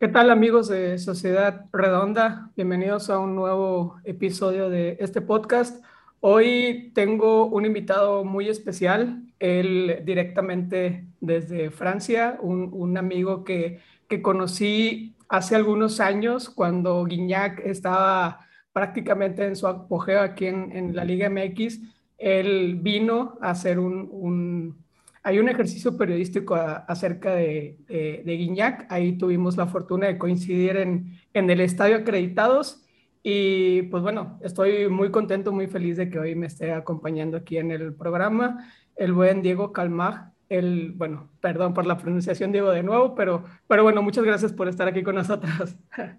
¿Qué tal amigos de Sociedad Redonda? Bienvenidos a un nuevo episodio de este podcast. Hoy tengo un invitado muy especial, él directamente desde Francia, un, amigo que, que, conocí hace algunos años cuando Guignac estaba prácticamente en su apogeo aquí en, en la Liga MX. Él vino a hacer un hay un ejercicio periodístico acerca de, de, Guiñac. Ahí tuvimos la fortuna de coincidir en, en, el estadio acreditados. Y pues bueno, estoy muy contento, muy feliz de que hoy me esté acompañando aquí en el programa el buen Diego Calmaj. El, bueno, perdón por la pronunciación, Diego, de nuevo, pero, pero bueno, muchas gracias por estar aquí con nosotros.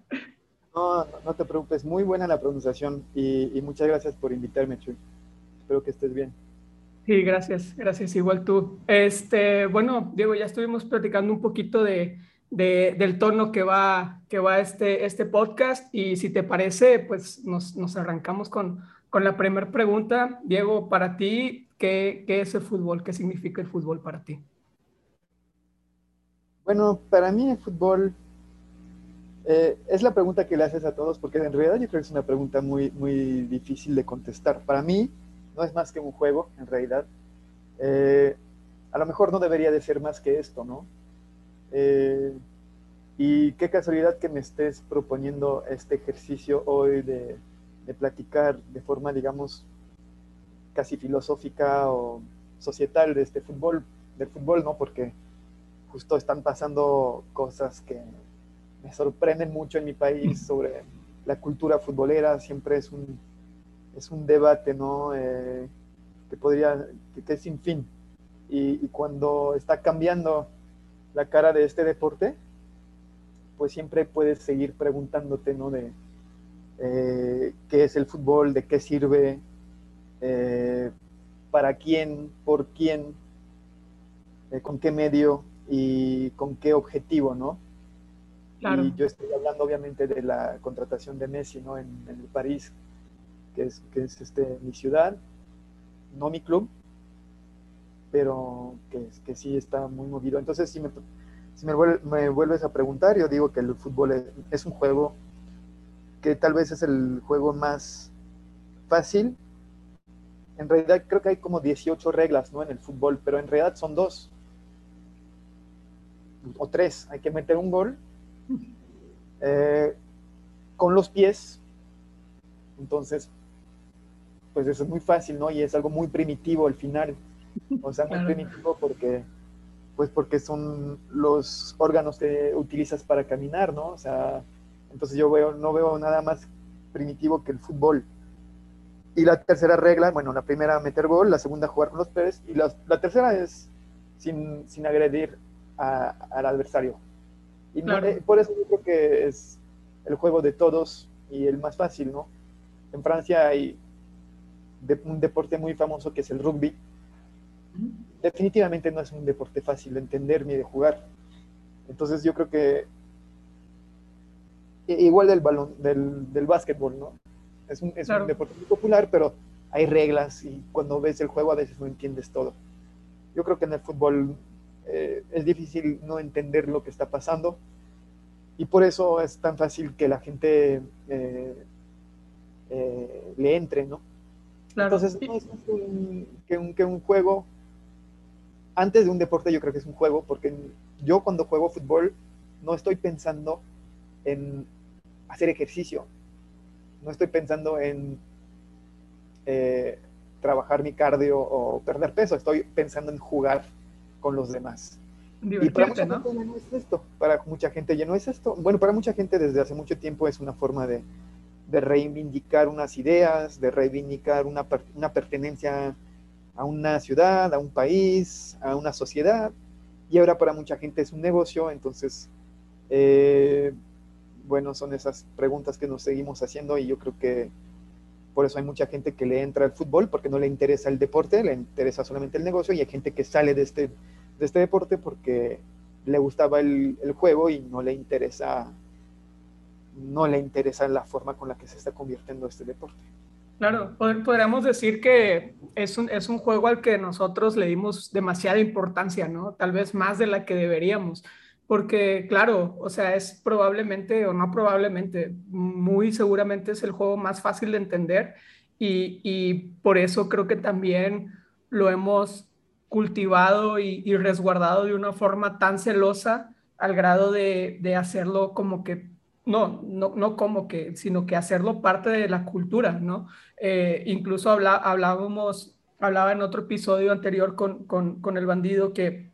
No, no te preocupes, muy buena la pronunciación y, y muchas gracias por invitarme, Chuy. Espero que estés bien. Sí, gracias, gracias, igual tú. Este, bueno, Diego, ya estuvimos platicando un poquito de, del tono que va, que va este, este podcast y si te parece, pues nos, nos arrancamos con, con la primera pregunta. Diego, para ti, ¿qué, ¿qué, es el fútbol? ¿Qué significa el fútbol para ti? Bueno, para mí el fútbol eh, es la pregunta que le haces a todos porque en realidad yo creo que es una pregunta muy, muy difícil de contestar. Para mí, no es más que un juego, en realidad. Eh, a lo mejor no debería de ser más que esto, ¿no? Eh, y qué casualidad que me estés proponiendo este ejercicio hoy de, platicar de forma, digamos, casi filosófica o societal de este fútbol, del fútbol, ¿no? Porque justo están pasando cosas que me sorprenden mucho en mi país sobre la cultura futbolera, siempre es un es un debate, ¿no? Eh, que podría, que, es sin fin. Y, cuando está cambiando la cara de este deporte, pues siempre puedes seguir preguntándote, ¿no? De eh, qué es el fútbol, de qué sirve, eh, para quién, por quién, con qué medio y con qué objetivo, ¿no? Y yo estoy hablando obviamente de la contratación de Messi, ¿no? En, en el París, que es, que es este, mi ciudad, no mi club, pero que, que sí está muy movido. Entonces, si, me, si me, vuelves a preguntar, yo digo que el fútbol es, un juego que tal vez es el juego más fácil. En realidad creo que hay como 18 reglas ¿no? en el fútbol, pero en realidad son dos o tres. Hay que meter un gol eh, con los pies. Entonces, pues eso es muy fácil, ¿no? Y es algo muy primitivo al final. O sea, muy primitivo porque, pues porque son los órganos que utilizas para caminar, ¿no? O sea, entonces yo veo, no veo nada más primitivo que el fútbol. Y la tercera regla, bueno, la primera meter gol, la segunda jugar con los pies, y la, la tercera es sin, sin agredir al adversario. Y eh, por eso yo creo que es el juego de todos y el más fácil, ¿no? En Francia hay de un deporte muy famoso que es el rugby. Definitivamente no es un deporte fácil de entender ni de jugar. Entonces yo creo que igual del balón, del, del básquetbol, ¿no? Es, un, es un, deporte muy popular, pero hay reglas y cuando ves el juego a veces no entiendes todo. Yo creo que en el fútbol eh, es difícil no entender lo que está pasando y por eso es tan fácil que la gente eh, eh, le entre, ¿no? Entonces, no es que, un, que un juego, antes de un deporte yo creo que es un juego, porque yo cuando juego fútbol no estoy pensando en hacer ejercicio, no estoy pensando en eh, trabajar mi cardio o perder peso, estoy pensando en jugar con los demás. Y para mucha ¿no? gente no es esto, para mucha gente ya no es esto. Bueno, para mucha gente desde hace mucho tiempo es una forma de, de reivindicar unas ideas, de reivindicar una, una pertenencia a una ciudad, a un país, a una sociedad, y ahora para mucha gente es un negocio, entonces, eh, bueno, son esas preguntas que nos seguimos haciendo y yo creo que por eso hay mucha gente que le entra al fútbol porque no le interesa el deporte, le interesa solamente el negocio y hay gente que sale de este, de este deporte porque le gustaba el, el juego y no le interesa no le interesa la forma con la que se está convirtiendo este deporte. Claro, podríamos decir que es un, es un juego al que nosotros le dimos demasiada importancia, ¿no? Tal vez más de la que deberíamos, porque claro, o sea, es probablemente o no probablemente, muy seguramente es el juego más fácil de entender y, y por eso creo que también lo hemos cultivado y, y, resguardado de una forma tan celosa al grado de, de hacerlo como que, no, no, no, como que, sino que hacerlo parte de la cultura, ¿no? Eh, incluso habla, hablábamos, hablaba en otro episodio anterior con, con, con el bandido que,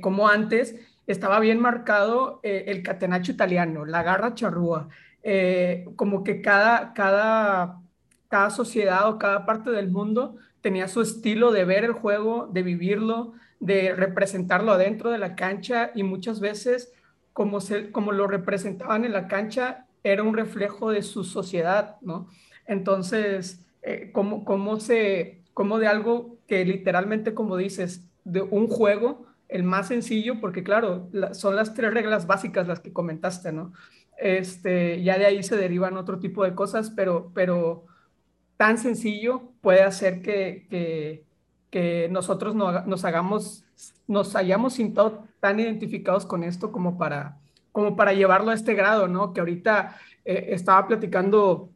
como antes estaba bien marcado eh, el catenacho italiano, la garra charrúa, eh, como que cada, cada, cada sociedad o cada parte del mundo tenía su estilo de ver el juego, de vivirlo, de representarlo adentro de la cancha y muchas veces como, se, como lo representaban en la cancha era un reflejo de su sociedad, ¿no? Entonces, eh, como, se, como de algo que literalmente, como dices, de un juego, el más sencillo, porque claro, son las tres reglas básicas las que comentaste, ¿no? Este, ya de ahí se derivan otro tipo de cosas, pero, pero tan sencillo puede hacer que, que, que nosotros no, nos hagamos, nos hayamos sintado tan identificados con esto como para, como para llevarlo a este grado, ¿no? Que ahorita eh, estaba platicando,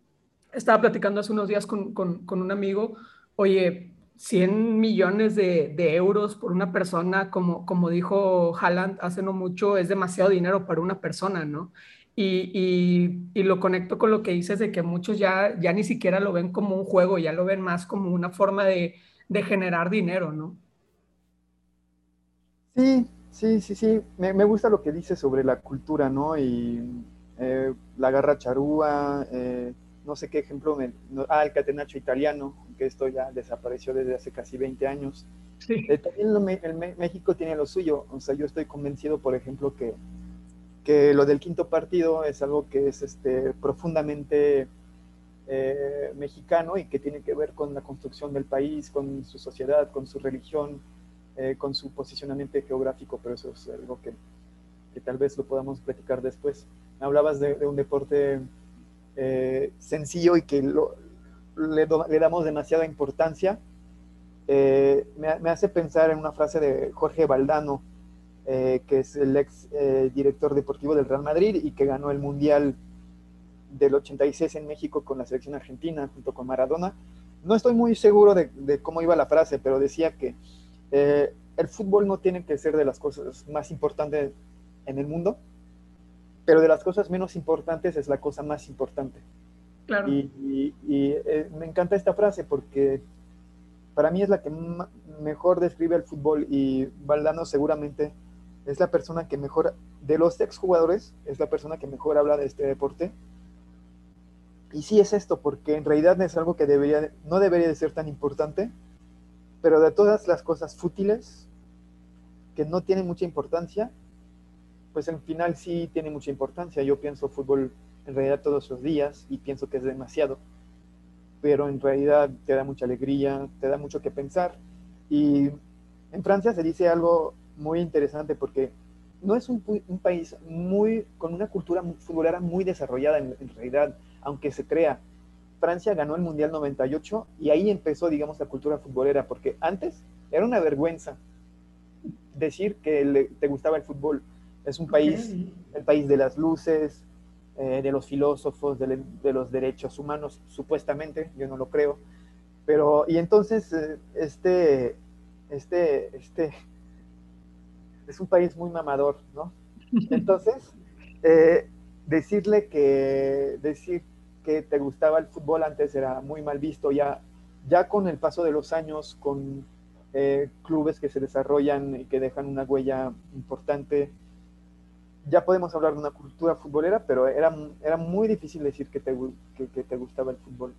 estaba platicando hace unos días con, con, un amigo, oye, 100 millones de, euros por una persona, como, como dijo Haaland hace no mucho, es demasiado dinero para una persona, ¿no? Y, lo conecto con lo que dices de que muchos ya, ya ni siquiera lo ven como un juego, ya lo ven más como una forma de, generar dinero, ¿no? Sí, sí, sí, sí. Me, gusta lo que dices sobre la cultura, ¿no? Y eh, la garra charúa, eh, no sé qué ejemplo, me, ah, el catenacho italiano, que esto ya desapareció desde hace casi 20 años. Eh, también el México tiene lo suyo, o sea, yo estoy convencido, por ejemplo, que, que lo del quinto partido es algo que es este, profundamente eh, mexicano y que tiene que ver con la construcción del país, con su sociedad, con su religión, eh, con su posicionamiento geográfico, pero eso es algo que, que tal vez lo podamos platicar después. Hablabas de, de un deporte eh, sencillo y que le, damos demasiada importancia, eh, me, hace pensar en una frase de Jorge Valdano, eh, que es el ex director deportivo del Real Madrid y que ganó el Mundial del 86 en México con la selección argentina junto con Maradona. No estoy muy seguro de, de cómo iba la frase, pero decía que el fútbol no tiene que ser de las cosas más importantes en el mundo, pero de las cosas menos importantes es la cosa más importante. Claro. Y, eh, me encanta esta frase porque para mí es la que mejor describe el fútbol y Valdano seguramente es la persona que mejor, de los exjugadores, es la persona que mejor habla de este deporte. Y sí es esto, porque en realidad es algo que debería, no debería de ser tan importante, pero de todas las cosas fútiles, que no tienen mucha importancia, pues en final sí tiene mucha importancia. Yo pienso fútbol en realidad todos los días y pienso que es demasiado, pero en realidad te da mucha alegría, te da mucho que pensar. Y en Francia se dice algo muy interesante porque no es un, país muy con una cultura futbolera muy desarrollada en, realidad, aunque se crea. Francia ganó el Mundial 98 y ahí empezó, digamos, la cultura futbolera, porque antes era una vergüenza decir que le, te gustaba el fútbol es un país, el país de las luces, eh, de los filósofos, de, los derechos humanos, supuestamente, yo no lo creo. Pero, y entonces, eh, este, este, este, es un país muy mamador, ¿no? Entonces, eh, decirle que, decir que te gustaba el fútbol antes era muy mal visto, ya, ya con el paso de los años, con clubes que se desarrollan y que dejan una huella importante, ya podemos hablar de una cultura futbolera, pero era, era muy difícil decir que te, que, te gustaba el fútbol.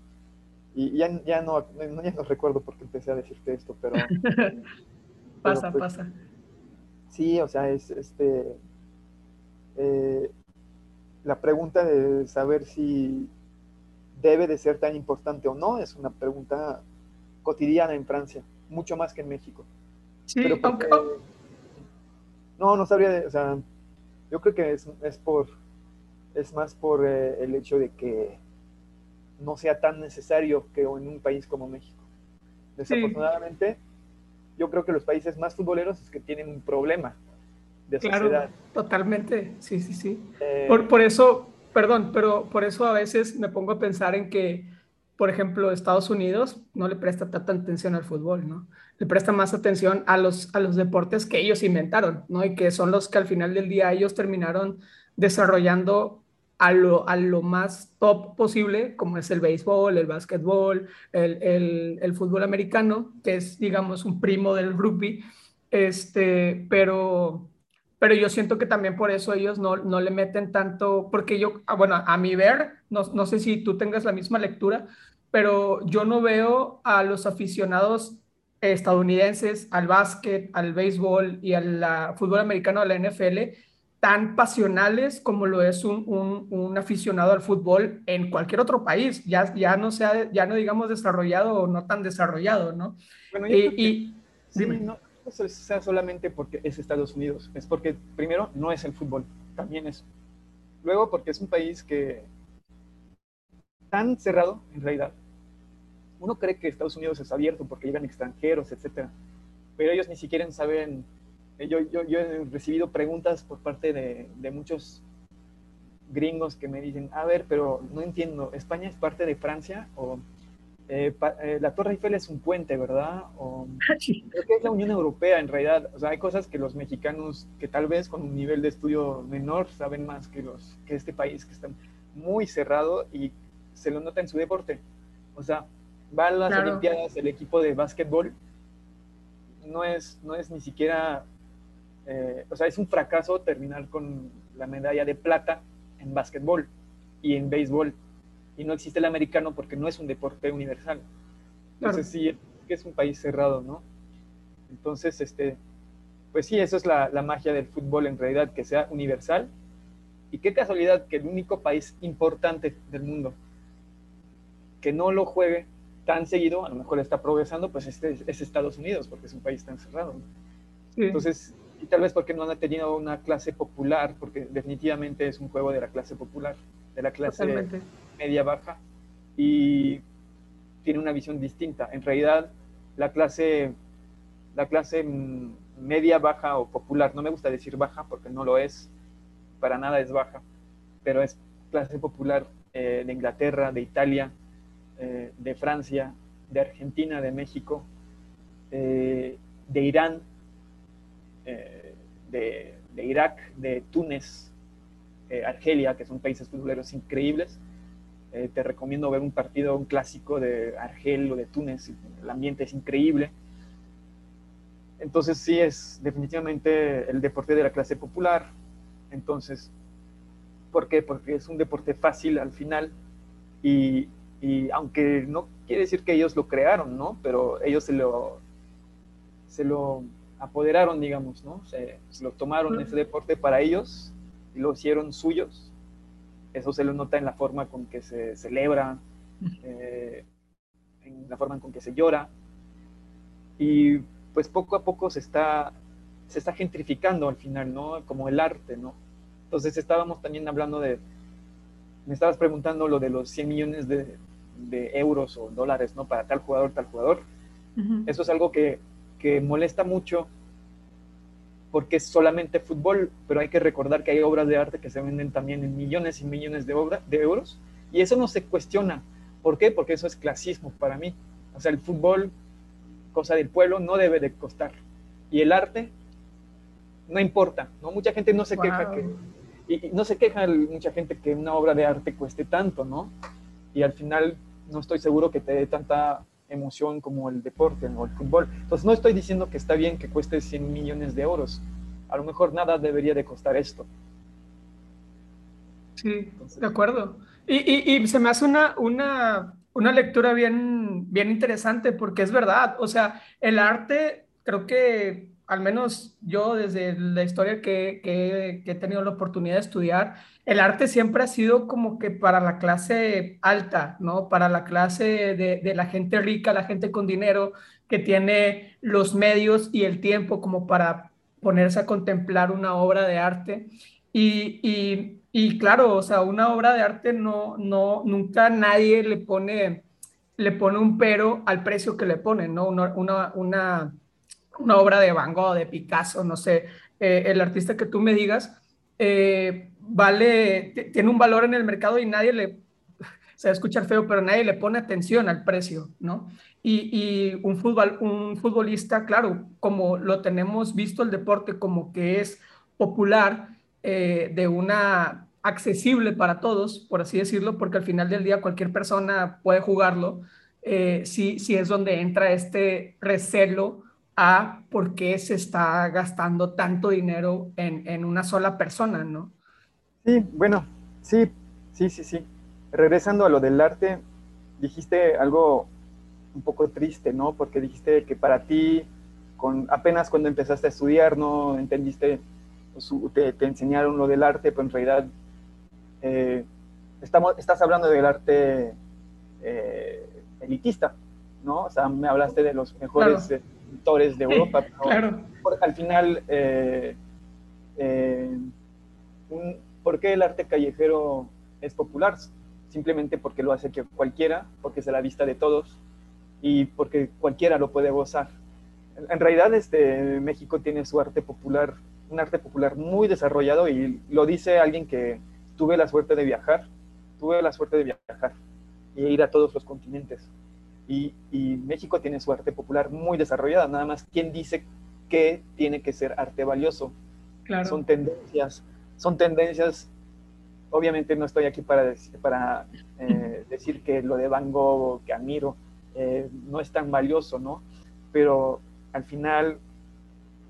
Y ya, ya, no, ya no recuerdo por qué empecé a decirte esto, pero... pasa, pues, pasa. Sí, o sea, es este... Eh, la pregunta de saber si debe de ser tan importante o no es una pregunta cotidiana en Francia, mucho más que en México. Sí, pero No, no sabría, o sea, yo creo que es, es por, es más por eh, el hecho de que no sea tan necesario que en un país como México. Desafortunadamente, yo creo que los países más futboleros es que tienen un problema de sociedad. totalmente, sí, sí, sí. Eh, por, por eso, perdón, pero por eso a veces me pongo a pensar en que, por ejemplo, Estados Unidos no le presta tanta atención al fútbol, ¿no? Le presta más atención a los, a los deportes que ellos inventaron, ¿no? Y que son los que al final del día ellos terminaron desarrollando a lo, a lo más top posible, como es el béisbol, el básquetbol, el, el, el, fútbol americano, que es, digamos, un primo del rugby, este, pero, pero yo siento que también por eso ellos no, no le meten tanto, porque yo, ah, bueno, a mi ver, no, no sé si tú tengas la misma lectura, pero yo no veo a los aficionados estadounidenses al básquet, al béisbol y al fútbol americano, a la NFL, tan pasionales como lo es un, un, aficionado al fútbol en cualquier otro país, ya, ya, no sea, ya no digamos desarrollado o no tan desarrollado, ¿no? Bueno, y, sí, no, sea solamente porque es Estados Unidos, es porque primero no es el fútbol, también es. Luego porque es un país que tan cerrado en realidad. Uno cree que Estados Unidos es abierto porque llegan extranjeros, etcétera, pero ellos ni siquiera saben eh, yo, yo, yo, he recibido preguntas por parte de, de, muchos gringos que me dicen, a ver, pero no entiendo, ¿España es parte de Francia? ¿O eh, eh, la Torre Eiffel es un puente, verdad? ¿O creo que es la Unión Europea en realidad? O sea, hay cosas que los mexicanos, que tal vez con un nivel de estudio menor, saben más que, los, que este país, que está muy cerrado y se lo nota en su deporte. O sea, va a las Olimpiadas el equipo de básquetbol, no es, no es ni siquiera eh, o sea, es un fracaso terminar con la medalla de plata en básquetbol y en béisbol. Y no existe el americano porque no es un deporte universal. Entonces sí, es un país cerrado, ¿no? Entonces, este, pues sí, eso es la, la magia del fútbol en realidad, que sea universal. Y qué casualidad que el único país importante del mundo que no lo juegue tan seguido, a lo mejor está progresando, pues este es Estados Unidos, porque es un país tan cerrado. Entonces, y tal vez porque no han tenido una clase popular, porque definitivamente es un juego de la clase popular, de la clase media-baja, y tiene una visión distinta. En realidad, la clase, la clase media-baja o popular, no me gusta decir baja porque no lo es, para nada es baja, pero es clase popular eh, de Inglaterra, de Italia, eh, de Francia, de Argentina, de México, eh, de Irán, de, Irak, de Túnez, Argelia, que son países futboleros increíbles. Eh, te recomiendo ver un partido, un clásico de Argel o de Túnez. El ambiente es increíble. Entonces sí es definitivamente el deporte de la clase popular. Entonces, ¿por qué? Porque es un deporte fácil al final y, y aunque no quiere decir que ellos lo crearon, ¿no? Pero ellos se lo, se lo apoderaron, digamos, ¿no? Se, lo tomaron ese deporte para ellos y lo hicieron suyos. Eso se lo nota en la forma con que se celebra, eh, en la forma con que se llora. Y pues poco a poco se está, se está gentrificando al final, ¿no? Como el arte, ¿no? Entonces estábamos también hablando de, me estabas preguntando lo de los 100 millones de, de euros o dólares, ¿no? Para tal jugador, tal jugador. Eso es algo que que molesta mucho porque es solamente fútbol, pero hay que recordar que hay obras de arte que se venden también en millones y millones de, de euros, y eso no se cuestiona. ¿Por qué? Porque eso es clasismo para mí. O sea, el fútbol, cosa del pueblo, no debe de costar. Y el arte, no importa, ¿no? Mucha gente no se queja que... Y, y no se queja mucha gente que una obra de arte cueste tanto, ¿no? Y al final no estoy seguro que te dé tanta emoción como el deporte o el fútbol. Entonces no estoy diciendo que está bien que cueste 100 millones de euros. A lo mejor nada debería de costar esto. Sí, de acuerdo. Y, y, se me hace una, una, una lectura bien, bien interesante porque es verdad. O sea, el arte creo que al menos yo desde la historia que, que, he tenido la oportunidad de estudiar, el arte siempre ha sido como que para la clase alta, ¿no? Para la clase de, la gente rica, la gente con dinero, que tiene los medios y el tiempo como para ponerse a contemplar una obra de arte. Y, y, y claro, o sea, una obra de arte no, no, nunca nadie le pone, le pone un pero al precio que le ponen, ¿no? Una, una una obra de Van Gogh, de Picasso, no sé, eh, el artista que tú me digas, eh, vale, tiene un valor en el mercado y nadie le, se va a escuchar feo, pero nadie le pone atención al precio, ¿no? Y, un, fútbol, un futbolista, claro, como lo tenemos visto el deporte como que es popular, eh, de una accesible para todos, por así decirlo, porque al final del día cualquier persona puede jugarlo, eh, sí, sí es donde entra este recelo a por qué se está gastando tanto dinero en, en una sola persona, ¿no? Sí, bueno, sí, sí, sí, sí. Regresando a lo del arte, dijiste algo un poco triste, ¿no? Porque dijiste que para ti, con, apenas cuando empezaste a estudiar, no entendiste, pues, te, te enseñaron lo del arte, pero en realidad eh, estamos, estás hablando del arte eh, elitista, ¿no? O sea, me hablaste de los mejores pintores de Europa, claro. al final, eh, ¿por qué el arte callejero es popular? Simplemente porque lo hace que cualquiera, porque es a la vista de todos, y porque cualquiera lo puede gozar. En, realidad, este, México tiene su arte popular, un arte popular muy desarrollado y lo dice alguien que tuve la suerte de viajar, tuve la suerte de viajar y ir a todos los continentes. Y, y México tiene su arte popular muy desarrollada, nada más quién dice que tiene que ser arte valioso. Claro. Son tendencias, son tendencias obviamente no estoy aquí para, decir, para eh, decir que lo de Van Gogh que admiro eh, no es tan valioso, ¿no? Pero al final,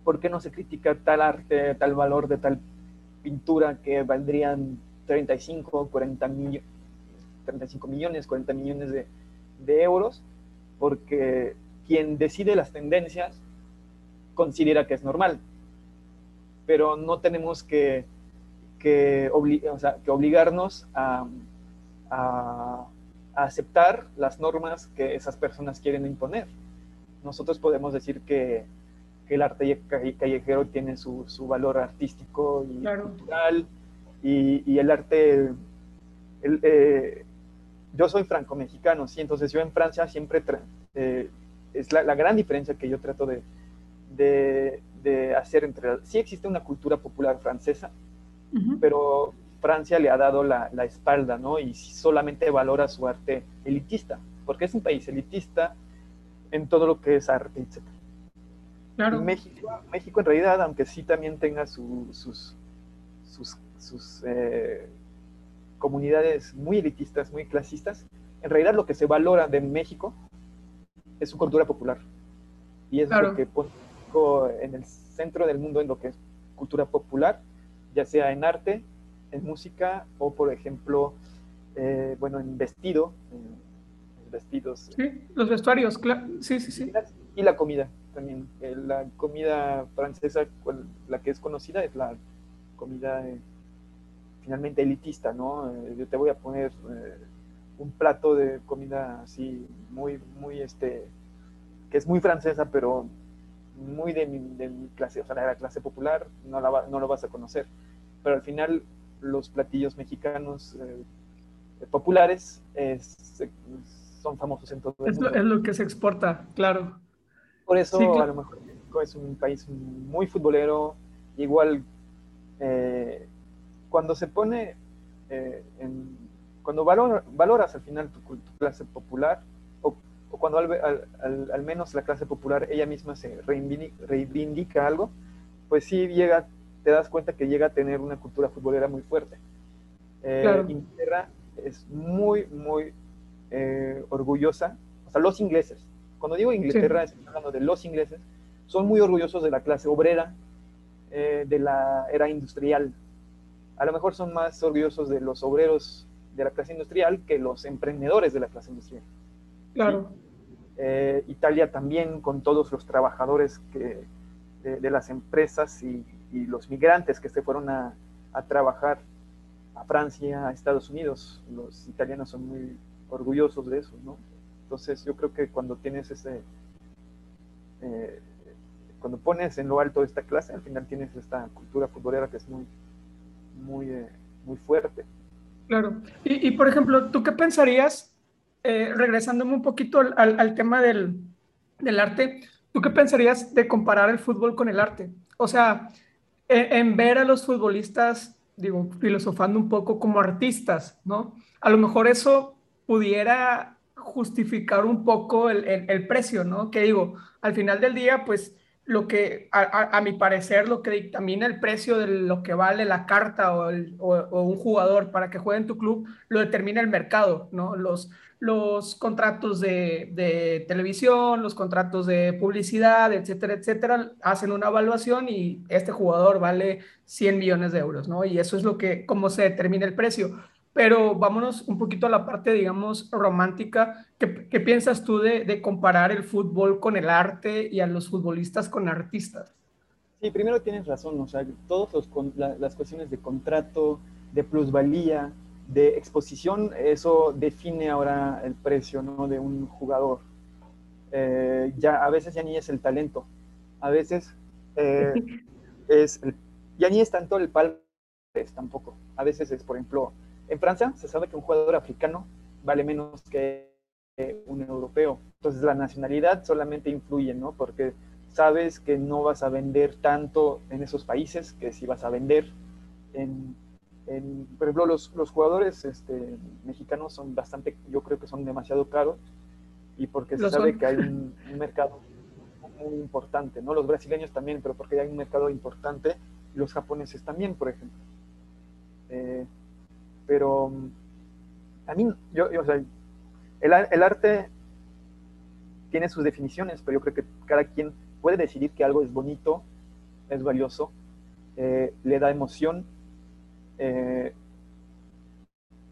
¿por qué no se critica tal arte, tal valor de tal pintura que valdrían 35, 40 millones, 35 millones, 40 millones de, de euros? Porque quien decide las tendencias considera que es normal, pero no tenemos que, que, o sea, que obligarnos a, a, aceptar las normas que esas personas quieren imponer. Nosotros podemos decir que, el arte callejero tiene su, valor artístico y cultural y, el arte... Eh, yo soy franco-mexicano, sí, entonces yo en Francia siempre... Eh, es la, gran diferencia que yo trato de, de, hacer entre... Sí existe una cultura popular francesa, pero Francia le ha dado la, espalda, ¿no? Y solamente valora su arte elitista, porque es un país elitista en todo lo que es arte, etc. Claro. México, México en realidad, aunque sí también tenga sus, sus, eh, comunidades muy elitistas, muy clasistas, en realidad lo que se valora de México es su cultura popular. Y es lo que pone en el centro del mundo en lo que es cultura popular, ya sea en arte, en música o, por ejemplo, eh, bueno, en vestido, en vestidos. Sí, los vestuarios, claro. Sí, sí, sí. Y la comida también. Eh, la comida francesa, la que es conocida, es la comida eh, finalmente elitista, ¿no? yo te voy a poner un plato de comida así muy, muy, este, que es muy francesa, pero muy de mi, clase, o sea, de la clase popular, no, la, no lo vas a conocer. Pero al final los platillos mexicanos eh, populares son famosos en todo el es mundo. Lo, es lo que se exporta, claro. Por eso a lo mejor México es un país muy futbolero, igual eh, cuando se pone, eh, en, cuando valoras al final tu, clase popular, o, cuando al, menos la clase popular ella misma se reivindica algo, pues sí llega te das cuenta que llega a tener una cultura futbolera muy fuerte. Eh, Inglaterra es muy, muy eh, orgullosa, o sea, los ingleses, cuando digo Inglaterra, estoy hablando de los ingleses, son muy orgullosos de la clase obrera, eh, de la era industrial. A lo mejor son más orgullosos de los obreros de la clase industrial que los emprendedores de la clase industrial. Claro. Italia también, con todos los trabajadores que, de las empresas y y los migrantes que se fueron a, trabajar a Francia, a Estados Unidos. Los italianos son muy orgullosos de eso, ¿no? Entonces yo creo que cuando tienes ese, eh, cuando pones en lo alto esta clase, al final tienes esta cultura futbolera que es muy, muy, eh, muy fuerte. Claro. Y, por ejemplo, ¿tú qué pensarías, eh, regresándome un poquito al, tema del, del, arte, ¿tú qué pensarías de comparar el fútbol con el arte? O sea, en, ver a los futbolistas, digo, filosofando un poco como artistas, ¿no? A lo mejor eso pudiera justificar un poco el, el precio, ¿no? Que digo, al final del día, pues lo que, a, mi parecer, lo que dictamina el precio de lo que vale la carta o, un jugador para que juegue en tu club, lo determina el mercado, ¿no? Los, los contratos de, televisión, los contratos de publicidad, etcétera, etcétera, hacen una evaluación y este jugador vale 100 millones de euros, ¿no? Y eso es lo que, cómo se determina el precio. Pero vámonos un poquito a la parte, digamos, romántica. ¿Qué, qué piensas tú de, de, comparar el fútbol con el arte y a los futbolistas con artistas? Sí, primero tienes razón, o sea, todas las cuestiones de contrato, de plusvalía, de exposición, eso define ahora el precio ¿no? de un jugador. Eh, ya, a veces ya ni es el talento, a veces eh, es ya ni es tanto el palmarés tampoco. A veces es, por ejemplo, en Francia se sabe que un jugador africano vale menos que un europeo. Entonces la nacionalidad solamente influye, ¿no? Porque sabes que no vas a vender tanto en esos países que si vas a vender en, por ejemplo, los, los jugadores este, mexicanos son bastante, yo creo que son demasiado caros y porque se sabe que hay un, mercado muy importante, ¿no? Los brasileños también, pero porque hay un mercado importante, y los japoneses también, por ejemplo. Eh, pero mm, a mí, yo, o sea, el, arte tiene sus definiciones, pero yo creo que cada quien puede decidir que algo es bonito, es valioso, eh, le da emoción. Eh,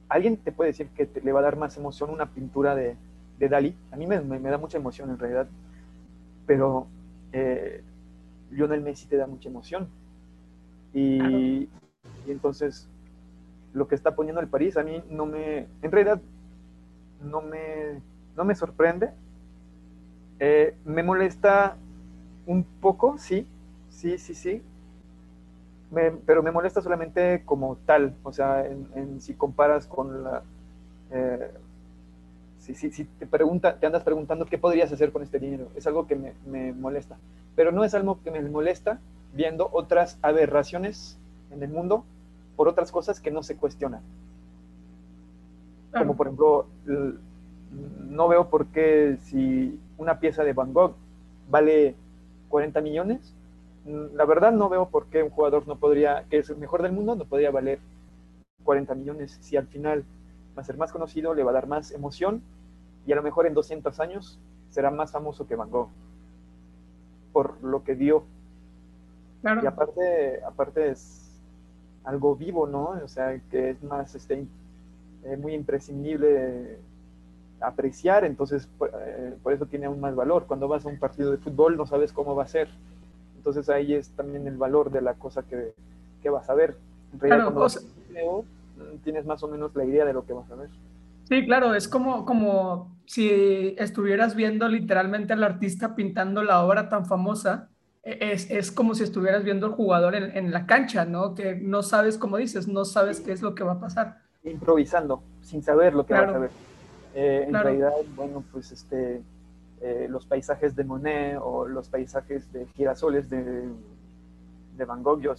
alguien te puede decir que le va a dar más emoción una pintura de, de Dalí. A mí me, da mucha emoción en realidad, pero eh, Lionel Messi te da mucha emoción. y entonces lo que está poniendo el París a mí no me, en realidad, no me, no me sorprende. Eh, me molesta un poco, sí, sí, sí, sí. pero me molesta solamente como tal, o sea, si comparas con la... Eh, si, si, te, pregunta, te andas preguntando qué podrías hacer con este dinero, es algo que me, me molesta. Pero no es algo que me molesta viendo otras aberraciones en el mundo por otras cosas que no se cuestionan. Como por ejemplo, no veo por qué si una pieza de Van Gogh vale 40 millones, la verdad no veo por qué un jugador no podría, que es el mejor del mundo, no podría valer 40 millones si al final va a ser más conocido, le va a dar más emoción y a lo mejor en 200 años será más famoso que Van Gogh por lo que dio. Y aparte, aparte es, algo vivo, ¿no? O sea, que es más este, eh, muy imprescindible apreciar, entonces eh, por, eso tiene aún más valor. Cuando vas a un partido de fútbol no sabes cómo va a ser. Entonces ahí es también el valor de la cosa que, que vas a ver. En realidad, cuando tienes más o menos la idea de lo que vas a ver. Sí, claro, es como, como si estuvieras viendo literalmente al artista pintando la obra tan famosa es, es, como si estuvieras viendo al jugador en, en, la cancha, ¿no? Que no sabes, como dices, no sabes qué es lo que va a pasar. Improvisando, sin saber lo que va a ver. Eh, en realidad, bueno, pues este, eh, los paisajes de Monet o los paisajes de girasoles de, de Van Gogh, yo,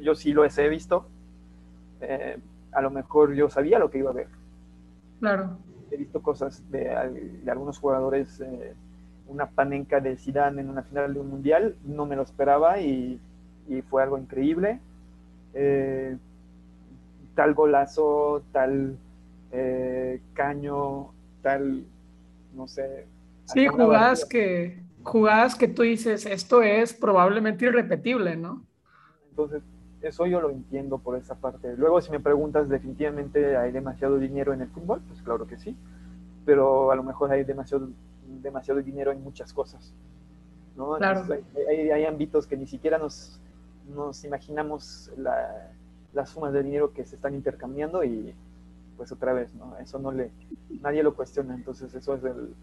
yo, sí lo he visto. Eh, a lo mejor yo sabía lo que iba a ver. Claro. He visto cosas de, de algunos jugadores una panenca de Zidane en una final de un mundial, no me lo esperaba y, fue algo increíble. Eh, tal golazo, tal eh, caño, tal, no sé. Sí, jugadas que, jugadas que tú dices, esto es probablemente irrepetible, ¿no? Entonces, eso yo lo entiendo por esa parte. Luego, si me preguntas, definitivamente hay demasiado dinero en el fútbol, pues claro que sí, pero a lo mejor hay demasiado demasiado dinero en muchas cosas. ¿no? hay, ámbitos que ni siquiera nos, nos imaginamos la, las sumas de dinero que se están intercambiando y pues otra vez, ¿no? Eso no le, nadie lo cuestiona, entonces eso es el,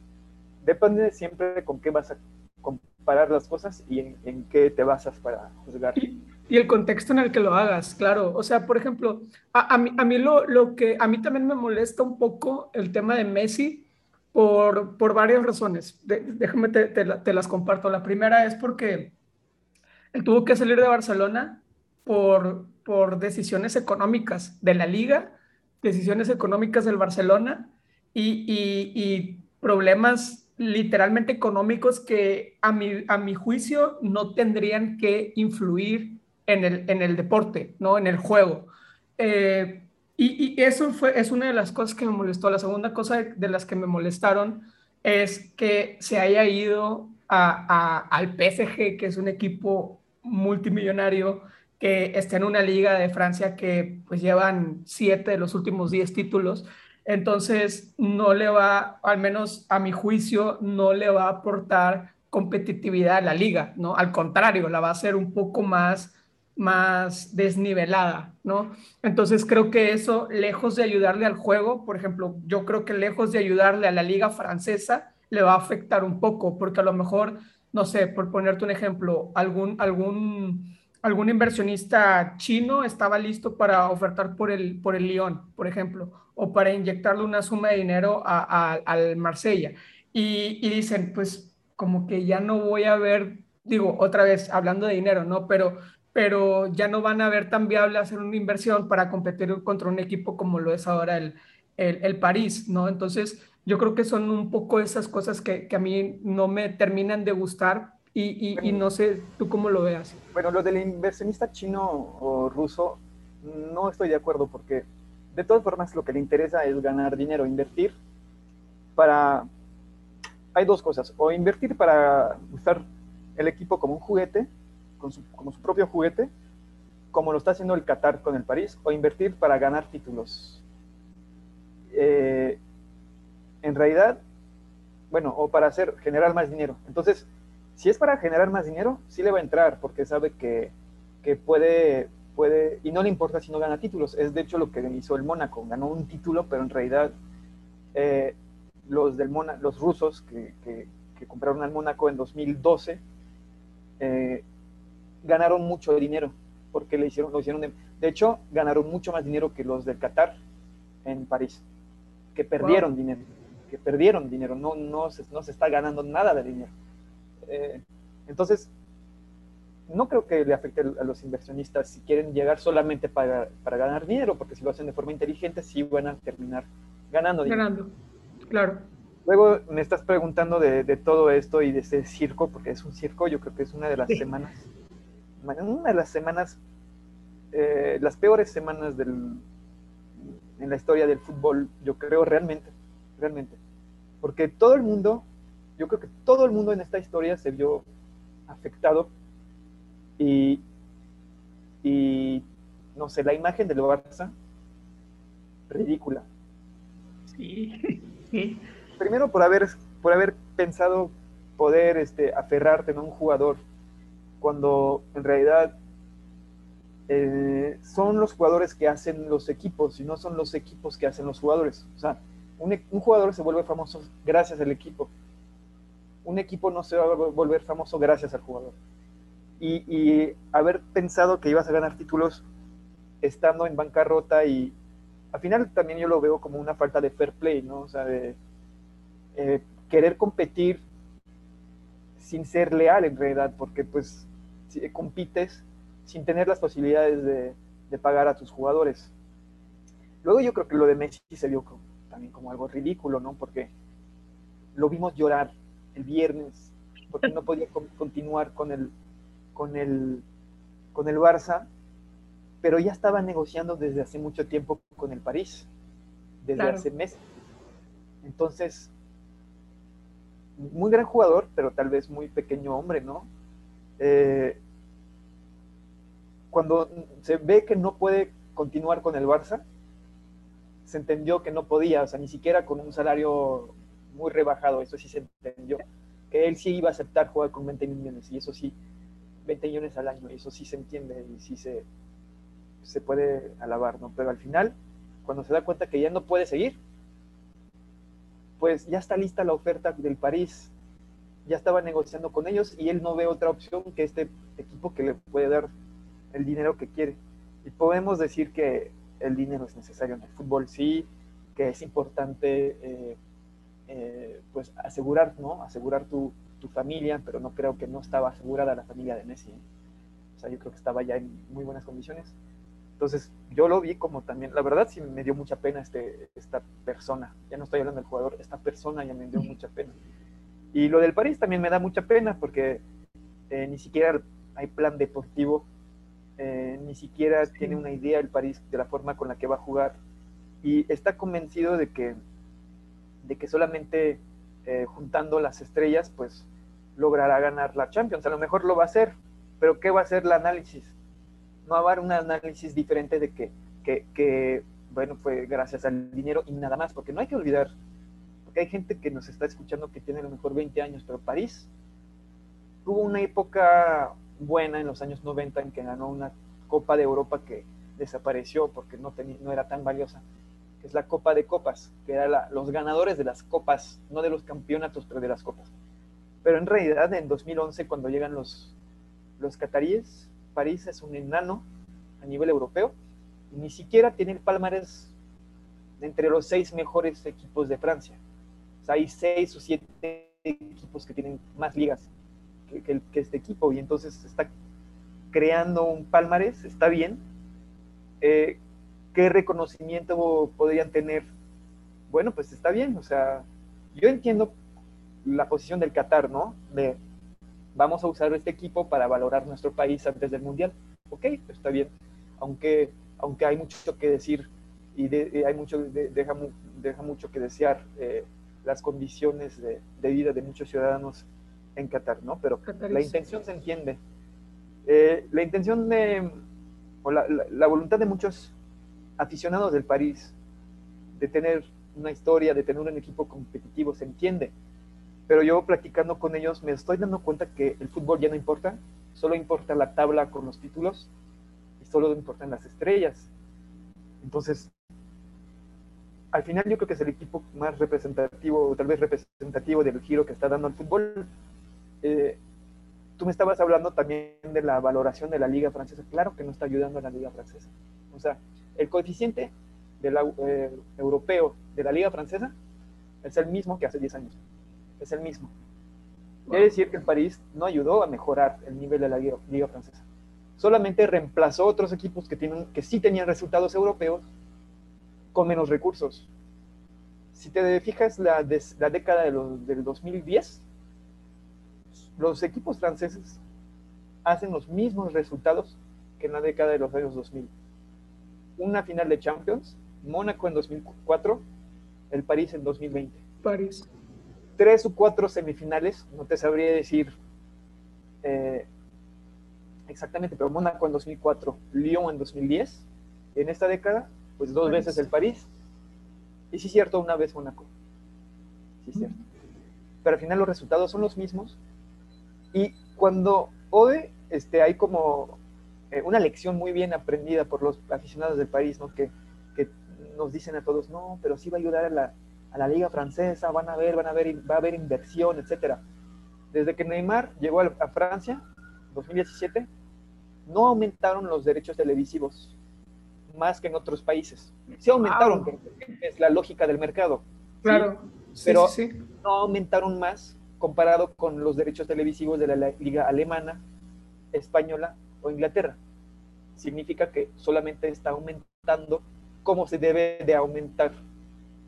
depende siempre con qué vas a comparar las cosas y en, qué te basas para juzgar. Y, el contexto en el que lo hagas, claro. O sea, por ejemplo, a, a mí, a mí lo, lo, que a mí también me molesta un poco el tema de Messi por, varias razones. déjame, te, las comparto. La primera es porque Él tuvo que salir de Barcelona por, por decisiones económicas de la liga, decisiones económicas del Barcelona y, y, problemas literalmente económicos que a mi, a mi juicio no tendrían que influir en el, en el deporte, ¿no? en el juego. Eh, y, eso fue, es una de las cosas que me molestó. La segunda cosa de, las que me molestaron es que se haya ido a, al PSG, que es un equipo multimillonario, que está en una liga de Francia que pues llevan siete de los últimos diez títulos. Entonces, no le va, al menos a mi juicio, no le va a aportar competitividad a la liga, ¿no? Al contrario, la va a hacer un poco más más desnivelada, ¿no? Entonces creo que eso, lejos de ayudarle al juego, por ejemplo, yo creo que lejos de ayudarle a la liga francesa, le va a afectar un poco, porque a lo mejor, no sé, por ponerte un ejemplo, algún, algún, algún inversionista chino estaba listo para ofertar por el, por el Lyon, por ejemplo, o para inyectarle una suma de dinero a, al Marsella. Y, y dicen, pues como que ya no voy a ver, digo, otra vez hablando de dinero, ¿no? Pero pero ya no van a ver tan viable hacer una inversión para competir contra un equipo como lo es ahora el, el, París, ¿no? Entonces, yo creo que son un poco esas cosas que, que a mí no me terminan de gustar y, y, no sé tú cómo lo veas. Bueno, lo del inversionista chino o ruso, no estoy de acuerdo porque de todas formas lo que le interesa es ganar dinero, invertir para... Hay dos cosas, o invertir para usar el equipo como un juguete como su propio juguete, como lo está haciendo el Qatar con el París, o invertir para ganar títulos. Eh, en realidad, bueno, o para hacer, generar más dinero. Entonces, si es para generar más dinero, sí le va a entrar, porque sabe que, que puede, puede, y no le importa si no gana títulos. Es de hecho lo que hizo el Mónaco, ganó un título, pero en realidad eh, los, del Mona, los rusos que, que, compraron al Mónaco en 2012, eh, ganaron mucho dinero, porque le hicieron, lo hicieron de, hecho, ganaron mucho más dinero que los del Qatar en París, que perdieron dinero, que perdieron dinero, no, no, se, no se está ganando nada de dinero. Eh, entonces, no creo que le afecte a los inversionistas si quieren llegar solamente para, para, ganar dinero, porque si lo hacen de forma inteligente, sí van a terminar ganando dinero. Ganando, claro. Luego me estás preguntando de, de, todo esto y de ese circo, porque es un circo, yo creo que es una de las semanas una de las semanas, eh, las peores semanas del, en la historia del fútbol, yo creo realmente, realmente. Porque todo el mundo, yo creo que todo el mundo en esta historia se vio afectado y, y no sé, la imagen del Barça, ridícula. Sí, sí. Primero por haber, por haber pensado poder este, aferrarte a un jugador cuando en realidad eh, son los jugadores que hacen los equipos y no son los equipos que hacen los jugadores. O sea, un, un, jugador se vuelve famoso gracias al equipo. Un equipo no se va a volver famoso gracias al jugador. Y, y haber pensado que ibas a ganar títulos estando en bancarrota y al final también yo lo veo como una falta de fair play, ¿no? O sea, de eh, querer competir sin ser leal en realidad, porque pues compites sin tener las posibilidades de, pagar a tus jugadores. Luego yo creo que lo de Messi se vio también como algo ridículo, ¿no? Porque lo vimos llorar el viernes, porque no podía continuar con el, con el, con el Barça, pero ya estaba negociando desde hace mucho tiempo con el París, desde hace meses. Entonces, muy gran jugador, pero tal vez muy pequeño hombre, ¿no? Eh, cuando se ve que no puede continuar con el Barça, se entendió que no podía, o sea, ni siquiera con un salario muy rebajado, eso sí se entendió, que él sí iba a aceptar jugar con 20 millones, y eso sí, 20 millones al año, eso sí se entiende y sí se, se puede alabar, ¿no? Pero al final, cuando se da cuenta que ya no puede seguir, pues ya está lista la oferta del París ya estaba negociando con ellos y él no ve otra opción que este equipo que le puede dar el dinero que quiere. Y podemos decir que el dinero es necesario en el fútbol, sí, que es importante eh, eh, pues asegurar, ¿no? Asegurar tu, tu, familia, pero no creo que no estaba asegurada la familia de Messi. O sea, yo creo que estaba ya en muy buenas condiciones. Entonces, yo lo vi como también, la verdad sí me dio mucha pena este, esta persona. Ya no estoy hablando del jugador, esta persona ya me dio mucha pena. Y lo del París también me da mucha pena porque eh, ni siquiera hay plan deportivo, eh, ni siquiera tiene una idea el París de la forma con la que va a jugar y está convencido de que, de que solamente eh, juntando las estrellas, pues logrará ganar la Champions. A lo mejor lo va a hacer, pero ¿qué va a hacer el análisis? No va a haber un análisis diferente de que, que, que, bueno, fue gracias al dinero y nada más, porque no hay que olvidar, porque hay gente que nos está escuchando que tiene a lo mejor 20 años, pero París tuvo una época buena en los años 90 en que ganó una Copa de Europa que desapareció porque no, no era tan valiosa que es la Copa de Copas, que era los ganadores de las copas, no de los campeonatos, pero de las copas. Pero en realidad, en 2011, cuando llegan los, los cataríes, París es un enano a nivel europeo, y ni siquiera tiene el palmarés entre los seis mejores equipos de Francia. Hay seis o siete equipos que tienen más ligas que, que este equipo, y entonces está creando un palmarés, está bien, eh, ¿qué reconocimiento podrían tener? Bueno, pues está bien, o sea, yo entiendo la posición del Qatar, ¿no? De vamos a usar este equipo para valorar nuestro país antes del Mundial. Ok, está bien, aunque, aunque hay mucho que decir y hay mucho, deja, deja, mucho que desear eh, las condiciones de, vida de muchos ciudadanos en Qatar, ¿no? Pero la intención se entiende. Eh, la intención de, o la voluntad de muchos aficionados del París, de tener una historia, de tener un equipo competitivo, se entiende. Pero yo platicando con ellos me estoy dando cuenta que el fútbol ya no importa, solo importa la tabla con los títulos y solo importan las estrellas. Entonces, al final yo creo que es el equipo más representativo, o tal vez representativo del giro que está dando el fútbol. Eh, tú me estabas hablando también de la valoración de la liga francesa. Claro que no está ayudando a la liga francesa. O sea, el coeficiente del, eh, europeo de la Liga Francesa es el mismo que hace 10 años. Es el mismo. Quiere decir que el París no ayudó a mejorar el nivel de la Liga, Francesa. Solamente reemplazó otros equipos que, tienen, que sí tenían resultados europeos con menos recursos. Si te fijas la, la década de los, del 2010, los equipos franceses hacen los mismos resultados que en la década de los años 2000 una final de Champions, Mónaco en 2004, el París en 2020. París. Tres o cuatro semifinales, no te sabría decir eh, exactamente, pero Mónaco en 2004, Lyon en 2010. En esta década, pues dos veces el París. Y sí es cierto, una vez Mónaco. Sí es cierto. Pero al final los resultados son los mismos. Y cuando Ode, este, hay como eh, una lección muy bien aprendida por los aficionados del país, ¿no? Que, que nos dicen a todos, no, pero sí va a ayudar a la, a la liga francesa, van a ver, van a ver, va a haber inversión, etcétera. Desde que Neymar llegó a, Francia, 2017, no aumentaron los derechos televisivos más que en otros países. Sí aumentaron, es la lógica del mercado. Claro. pero no aumentaron más comparado con los derechos televisivos de la liga alemana, española o Inglaterra. Significa que solamente está aumentando como se debe de aumentar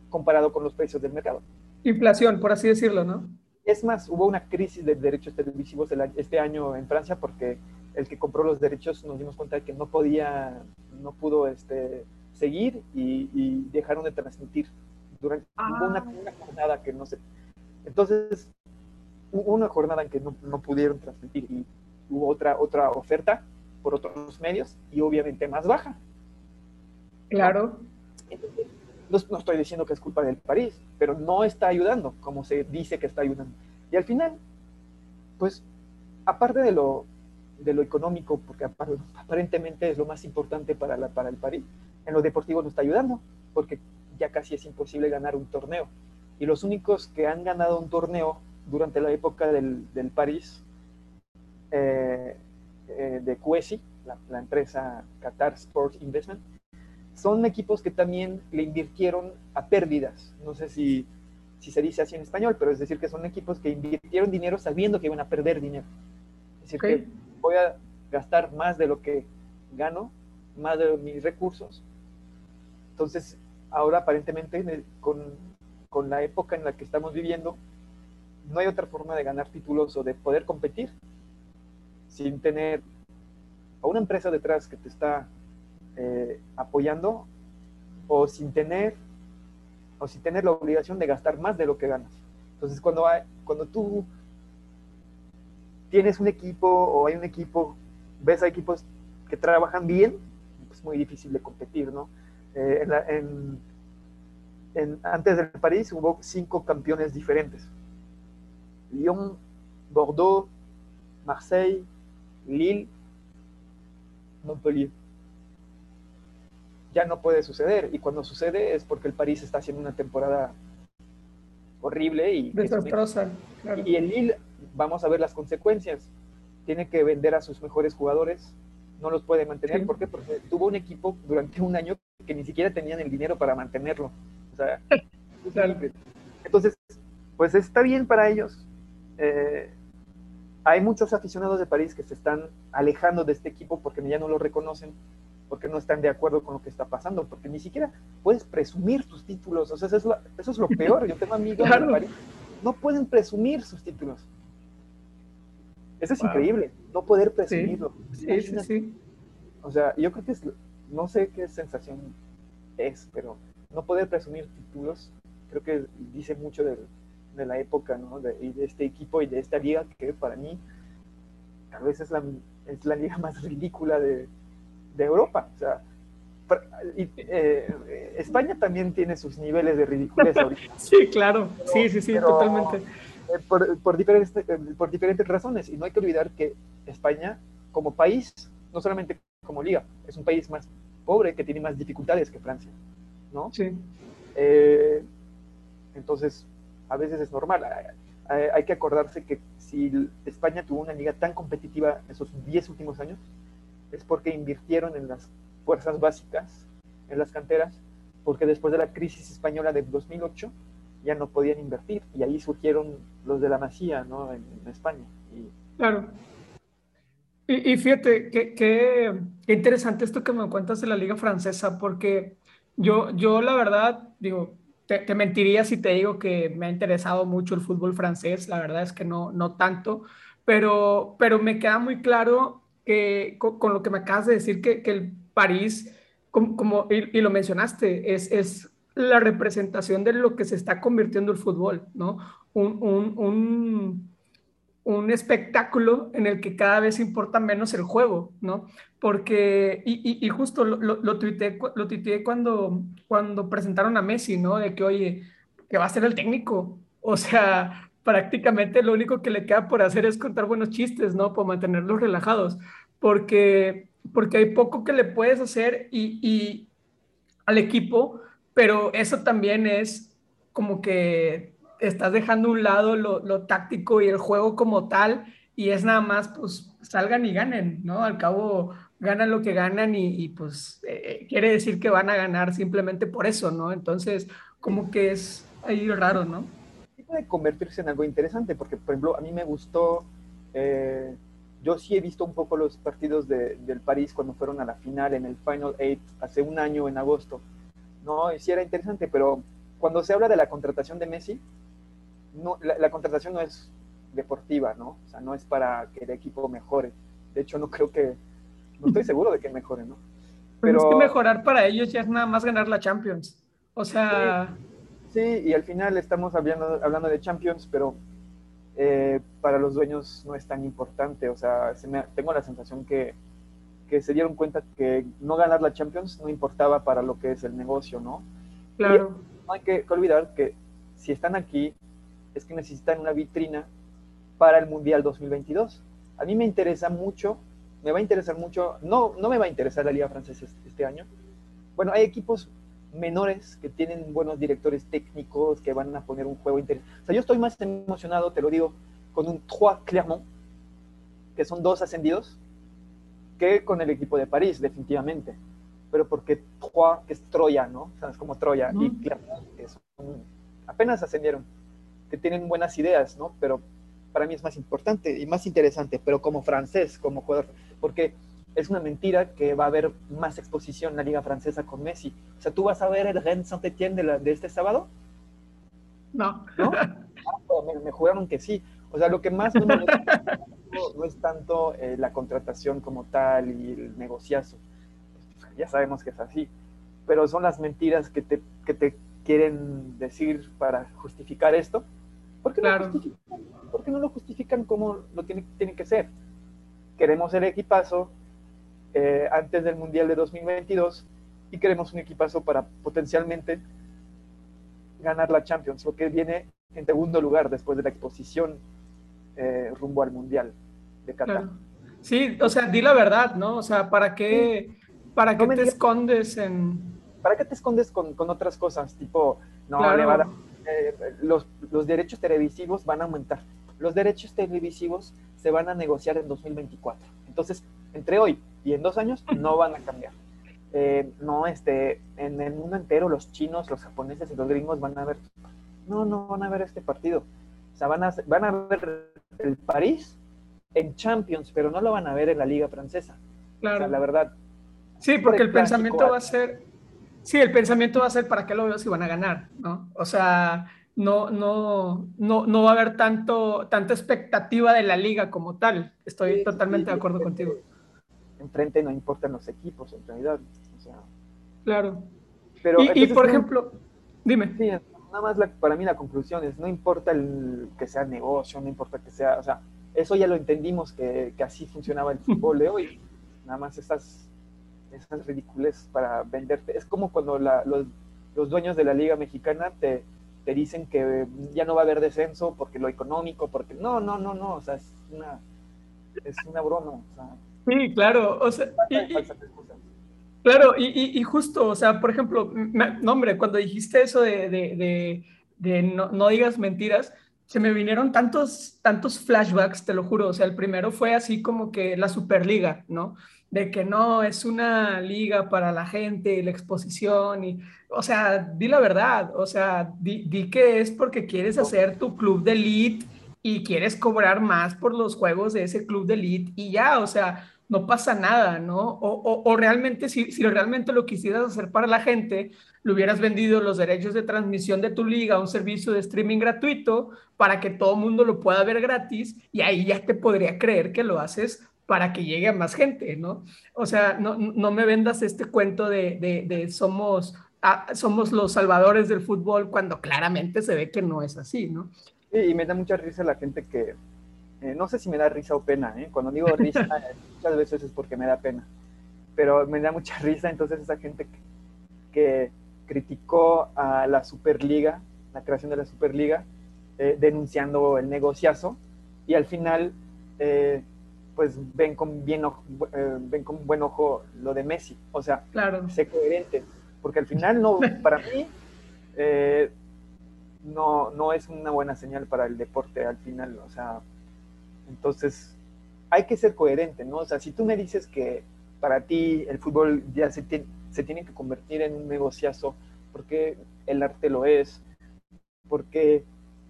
comparado con los precios del mercado. Inflación, por así decirlo, ¿no? Es más, hubo una crisis de derechos televisivos este año en Francia porque el que compró los derechos nos dimos cuenta de que no podía, no pudo este, seguir y, dejaron de transmitir. Durante una, ah. una, jornada que no se... Entonces, hubo una jornada en que no, no pudieron transmitir y hubo otra, otra oferta por otros medios y obviamente más baja. Claro. no, estoy diciendo que es culpa del París, pero no está ayudando como se dice que está ayudando. Y al final, pues, aparte de lo, de lo económico, porque aparentemente es lo más importante para, la, para el París, en lo deportivo no está ayudando, porque ya casi es imposible ganar un torneo. Y los únicos que han ganado un torneo durante la época del, del París eh, eh, de Cuesi, la, empresa Qatar Sports Investment, son equipos que también le invirtieron a pérdidas. No sé si, si se dice así en español, pero es decir, que son equipos que invirtieron dinero sabiendo que iban a perder dinero. Es decir, que voy a, gastar más de lo que gano, más de mis recursos. Entonces, ahora aparentemente con, con la época en la que estamos viviendo, no hay otra forma de ganar títulos o de poder competir sin tener a una empresa detrás que te está eh, apoyando o sin tener o sin tener la obligación de gastar más de lo que ganas. Entonces, cuando, cuando tú tienes un equipo o hay un equipo, ves a equipos que trabajan bien, es muy difícil de competir, ¿no? Eh, en antes del París hubo cinco campeones diferentes. Lyon, Bordeaux, Marseille, Lille, Montpellier. Ya no puede suceder. Y cuando sucede es porque el París está haciendo una temporada horrible y desastrosa. Y el Lille, vamos a ver las consecuencias. Tiene que vender a sus mejores jugadores, no los puede mantener. ¿Por qué? Porque tuvo un equipo durante un año que ni siquiera tenían el dinero para mantenerlo. O sea, entonces, pues está bien para ellos. Eh, hay muchos aficionados de París que se están alejando de este equipo porque ya no lo reconocen, porque no están de acuerdo con lo que está pasando, porque ni siquiera puedes presumir tus títulos. O sea, eso es lo, eso es lo peor. Yo tengo amigos de París, no pueden presumir sus títulos. Eso es increíble, no poder presumirlo. Sí, sí, sí. O sea, yo creo que es, no sé qué sensación es, pero no poder presumir títulos, creo que dice mucho de, de la época, ¿no? De, y de este equipo y de esta liga que para mí a veces es la, es la liga más ridícula de, de Europa. O sea, y, eh, España también tiene sus niveles de ridiculez ahorita. sí, claro, sí, sí, sí, totalmente. Eh, por, por, diferentes, eh, por diferentes razones. Y no hay que olvidar que España, como país, no solamente como liga, es un país más pobre que tiene más dificultades que Francia. ¿no? Sí. Eh, entonces, a veces es normal. Hay, que acordarse que si España tuvo una liga tan competitiva esos 10 últimos años, es porque invirtieron en las fuerzas básicas, en las canteras, porque después de la crisis española de 2008 ya no podían invertir y ahí surgieron los de la Masía, ¿no? En, España. Claro. Y, fíjate, qué interesante esto que me cuentas de la liga francesa, porque yo, yo la verdad, digo, te, mentiría si te digo que me ha interesado mucho el fútbol francés, la verdad es que no, no tanto, pero, pero me queda muy claro que con, lo que me acabas de decir, que, que el París, como, y, lo mencionaste, es, es la representación de lo que se está convirtiendo el fútbol, ¿no? Un, un, un, un espectáculo en el que cada vez importa menos el juego, ¿no? Porque, y, y, justo lo, lo, lo, tuiteé, lo cuando, cuando presentaron a Messi, ¿no? De que, oye, que va a ser el técnico. O sea, prácticamente lo único que le queda por hacer es contar buenos chistes, ¿no? Por mantenerlos relajados. Porque, porque hay poco que le puedes hacer y, y al equipo, pero eso también es como que estás dejando a un lado lo, táctico y el juego como tal, y es nada más, pues, salgan y ganen, ¿no? Al cabo, ganan lo que ganan y, pues eh, quiere decir que van a ganar simplemente por eso, ¿no? Entonces, como que es ahí raro, ¿no? Sí puede convertirse en algo interesante, porque, por ejemplo, a mí me gustó, eh, yo sí he visto un poco los partidos del París cuando fueron a la final en el Final Eight hace un año en agosto, ¿no? Y sí era interesante, pero cuando se habla de la contratación de Messi, no, la, contratación no es deportiva, ¿no? O sea, no es para que el equipo mejore. De hecho, no creo que, no estoy seguro de que mejore, ¿no? Pero, es que mejorar para ellos ya es nada más ganar la Champions. O sea... Sí, y al final estamos hablando, hablando de Champions, pero eh, para los dueños no es tan importante. O sea, se me, tengo la sensación que, que se dieron cuenta que no ganar la Champions no importaba para lo que es el negocio, ¿no? Claro. no hay que olvidar que si están aquí es que necesitan una vitrina para el Mundial 2022. A mí me interesa mucho, me va a interesar mucho, no, no me va a interesar la Liga Francesa este, este año. Bueno, hay equipos menores que tienen buenos directores técnicos que van a poner un juego interesante. O sea, yo estoy más emocionado, te lo digo, con un Trois Clermont, que son dos ascendidos, que con el equipo de París, definitivamente. Pero porque Trois, que es Troya, ¿no? O sea, es como Troya, y Clermont, que son, apenas ascendieron que tienen buenas ideas, ¿no? Pero para mí es más importante y más interesante, pero como francés, como jugador. porque es una mentira que va a haber más exposición en la liga francesa con Messi. O sea, ¿tú vas a ver el Rennes Saint-Etienne de, de, este sábado? No. ¿No? Ah, me, me, juraron que sí. O sea, lo que más no, no es tanto eh, la contratación como tal y el negociazo. Ya sabemos que es así. Pero son las mentiras que te, que te quieren decir para justificar esto. ¿Por qué, claro. no, ¿por qué no lo justifican como lo tiene, tiene que ser? Queremos el equipazo eh, antes del Mundial de 2022 y queremos un equipazo para potencialmente ganar la Champions, lo que viene en segundo lugar después de la exposición eh, rumbo al Mundial de Qatar. Claro. Sí, o sea, di la verdad, ¿no? O sea, ¿para qué, para qué te escondes en...? ¿Para qué te escondes con, con otras cosas? Tipo, no, claro. le van a, eh, los, los derechos televisivos van a aumentar. Los derechos televisivos se van a negociar en 2024. Entonces, entre hoy y en dos años no van a cambiar. Eh, no, este, en el mundo entero los chinos, los japoneses y los gringos van a ver, no, no van a ver este partido. O sea, van a, van a ver el París en Champions, pero no lo van a ver en la Liga Francesa. Claro. O sea, la verdad. Sí, porque el pensamiento va a ser, sí, el pensamiento va a ser para qué lo veo si van a ganar, ¿no? O sea, no, no, no, no va a haber tanto, tanta expectativa de la liga como tal. Estoy sí, totalmente sí, de acuerdo contigo enfrente no importan los equipos en realidad. O sea, claro. Pero, y, entonces, y por ejemplo, dime. Sí, nada más la, para mí la conclusión es, no importa el, que sea negocio, no importa que sea, o sea, eso ya lo entendimos que, que así funcionaba el fútbol de hoy. Nada más esas, esas ridiculez para venderte. Es como cuando la, los, los dueños de la Liga Mexicana te, te dicen que ya no va a haber descenso porque lo económico, porque no, no, no, no, o sea, es una, es una broma, o sea, Sí, claro, o sea, y, y, claro, y, justo, o sea, por ejemplo, no, hombre, cuando dijiste eso de, no, digas mentiras, se me vinieron tantos, tantos flashbacks, te lo juro, o sea, el primero fue así como que la Superliga, ¿no? De que no, es una liga para la gente, la exposición, y, o sea, di la verdad, o sea, di, di que es porque quieres hacer tu club de elite y quieres cobrar más por los juegos de ese club de elite y ya, o sea, no pasa nada, ¿no? O, o, realmente, si, si, realmente lo quisieras hacer para la gente, le hubieras vendido los derechos de transmisión de tu liga a un servicio de streaming gratuito para que todo el mundo lo pueda ver gratis y ahí ya te podría creer que lo haces para que llegue a más gente, ¿no? O sea, no, no me vendas este cuento de, de, de somos, ah, somos los salvadores del fútbol cuando claramente se ve que no es así, ¿no? Sí, y me da mucha risa la gente que, eh, no sé si me da risa o pena, ¿eh? cuando digo risa muchas veces es porque me da pena, pero me da mucha risa entonces esa gente que, que criticó a la Superliga, la creación de la Superliga, eh, denunciando el negociazo y al final eh, pues ven con, bien ojo, ven con buen ojo lo de Messi, o sea, claro. sé coherente, porque al final no, para mí no, no es una buena señal para el deporte al final, o sea, entonces hay que ser coherente, ¿no? O sea, si tú me dices que para ti el fútbol ya se, tiene, se tiene que convertir en un negociazo, porque el arte lo es, porque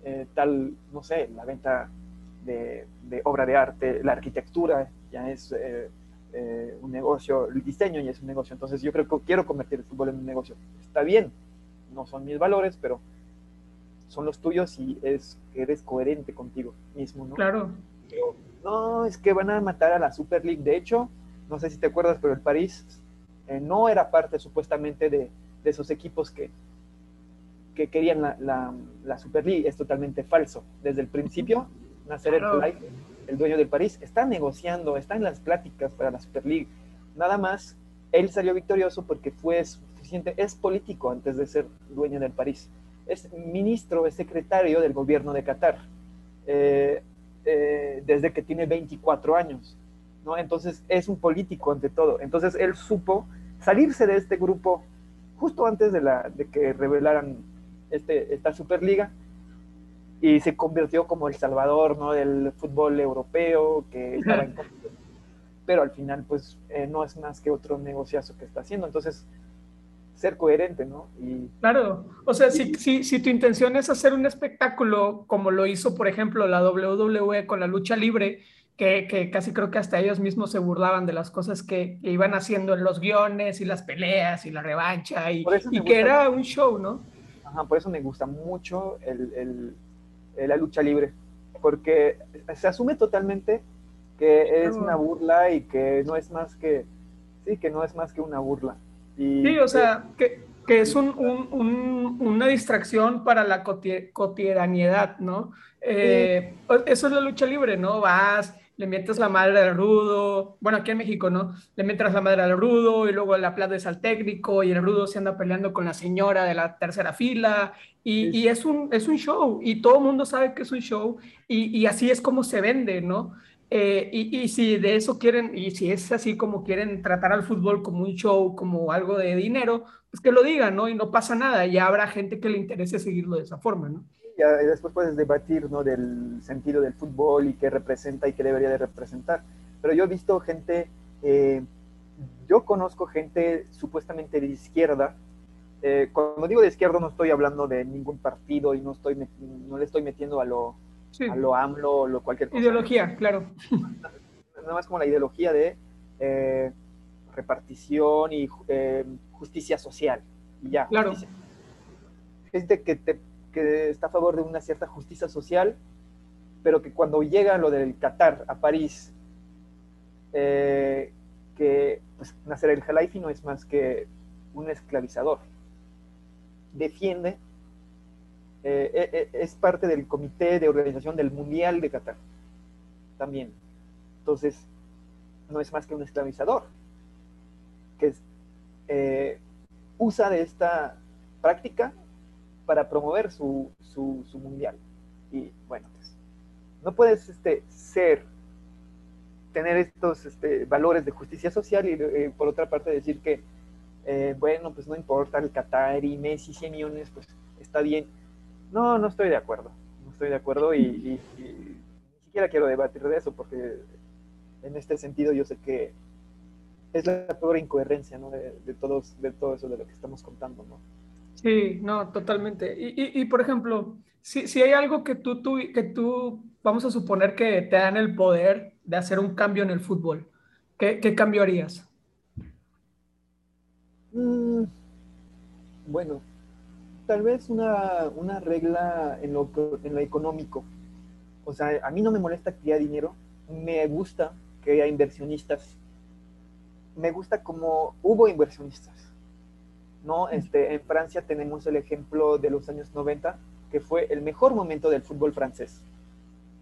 eh, tal, no sé, la venta de, de, obra de arte, la arquitectura ya es eh, eh, un negocio, el diseño ya es un negocio, entonces yo creo que quiero convertir el fútbol en un negocio. Está bien, no son mis valores, pero son los tuyos y es, eres coherente contigo mismo, ¿no? Claro. No, es que van a matar a la Super League. De hecho, no sé si te acuerdas, pero el París eh, no era parte supuestamente de, de, esos equipos que, que querían la, la, la, Super League. Es totalmente falso. Desde el principio, Nasser el, el dueño del París, está negociando, está en las pláticas para la Super League. Nada más, él salió victorioso porque fue suficiente, es político antes de ser dueño del París es ministro, es secretario del gobierno de Qatar, eh, eh, desde que tiene 24 años, ¿no? Entonces es un político ante todo. Entonces él supo salirse de este grupo justo antes de, la, de que revelaran este, esta Superliga y se convirtió como el salvador ¿no? del fútbol europeo que estaba en pero al final pues eh, no es más que otro negociazo que está haciendo. Entonces ser coherente, ¿no? Y... Claro, o sea, si, si, si, tu intención es hacer un espectáculo como lo hizo, por ejemplo, la WWE con la lucha libre, que, casi creo que hasta ellos mismos se burlaban de las cosas que, iban haciendo en los guiones y las peleas y la revancha y, y que era un show, ¿no? Ajá, por eso me gusta mucho el, la lucha libre, porque se asume totalmente que es una burla y que no es más que, sí, que no es más que una burla. Y, sí, o sea, que, que es un, un, una distracción para la cotidianidad, ¿no? Eh, eso es la lucha libre, ¿no? Vas, le metes la madre al rudo, bueno, aquí en México, ¿no? Le metes la madre al rudo y luego le aplaudes al técnico y el rudo se anda peleando con la señora de la tercera fila y, y es, un, es un show y todo el mundo sabe que es un show y, y así es como se vende, ¿no? Eh, y, y, si de eso quieren, y si es así como quieren tratar al fútbol como un show, como algo de dinero, pues que lo digan, ¿no? Y no pasa nada, ya habrá gente que le interese seguirlo de esa forma, ¿no? Ya después puedes debatir, ¿no? Del sentido del fútbol y qué representa y qué debería de representar. Pero yo he visto gente, eh, yo conozco gente supuestamente de izquierda. Eh, cuando digo de izquierda no estoy hablando de ningún partido y no, estoy, no le estoy metiendo a lo, a lo AMLO o lo cualquier cosa. Ideología, claro. Nada más como la ideología de eh, repartición y justicia social. Y ya. Claro. Gente que, te, que está a favor de una cierta justicia social, pero que cuando llega lo del Qatar a París, eh, que pues, Nasser el Jalaifi no es más que un esclavizador. Defiende, eh, eh, es parte del comité de organización del Mundial de Qatar, también. Entonces, no es más que un esclavizador, que usa de esta práctica para promover su, su, mundial. Y bueno, pues no puedes este, ser, tener estos este, valores de justicia social y eh, por otra parte decir que, eh, bueno, pues no importa el Qatar y Messi 100 millones, pues está bien. No, no estoy de acuerdo. No estoy de acuerdo y, ni siquiera quiero debatir de eso porque en este sentido yo sé que es la peor incoherencia ¿no? de, todos, de todo eso de lo que estamos contando. ¿no? Sí, no, totalmente. Y, por ejemplo, si, si, hay algo que tú, tú, que tú, vamos a suponer que te dan el poder de hacer un cambio en el fútbol, ¿qué, qué cambio harías? Mm, bueno, tal vez una, una regla en lo, en lo económico. O sea, a mí no me molesta que haya dinero, me gusta que haya inversionistas. Me gusta como hubo inversionistas ¿no? Este, en Francia tenemos el ejemplo de los años 90, que fue el mejor momento del fútbol francés.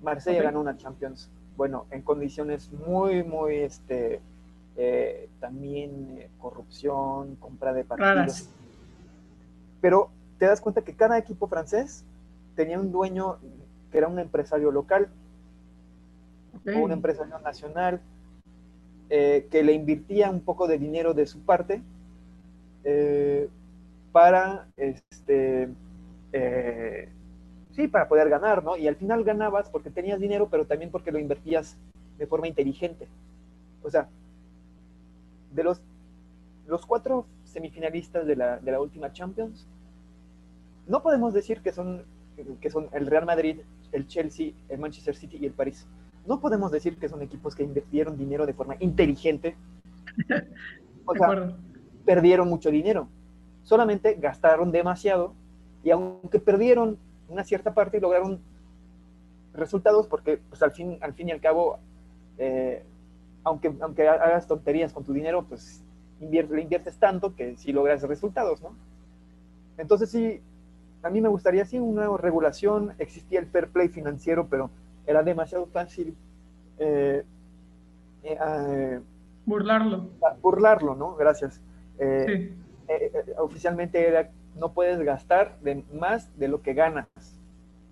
Marsella ganó una Champions, bueno, en condiciones muy, muy, este, eh, también eh, corrupción, compra de partidos. Pero te das cuenta que cada equipo francés tenía un dueño que era un empresario local o un empresario nacional eh, que le invirtía un poco de dinero de su parte eh, para, este, eh, sí, para poder ganar, ¿no? Y al final ganabas porque tenías dinero, pero también porque lo invertías de forma inteligente. O sea, de los, los cuatro semifinalistas de la, de la última Champions, no podemos decir que son, que son el Real Madrid, el Chelsea, el Manchester City y el París. No podemos decir que son equipos que invirtieron dinero de forma inteligente. O sea, perdieron mucho dinero, solamente gastaron demasiado y aunque perdieron una cierta parte, lograron resultados porque pues, al, fin, al fin y al cabo, eh, aunque, aunque hagas tonterías con tu dinero, pues le inviertes tanto que sí logras resultados, ¿no? Entonces sí, a mí me gustaría sí una regulación, existía el fair play financiero, pero era demasiado fácil eh, eh, burlarlo. Burlarlo, ¿no? Gracias. Eh, oficialmente era, no puedes gastar de, más de lo que ganas.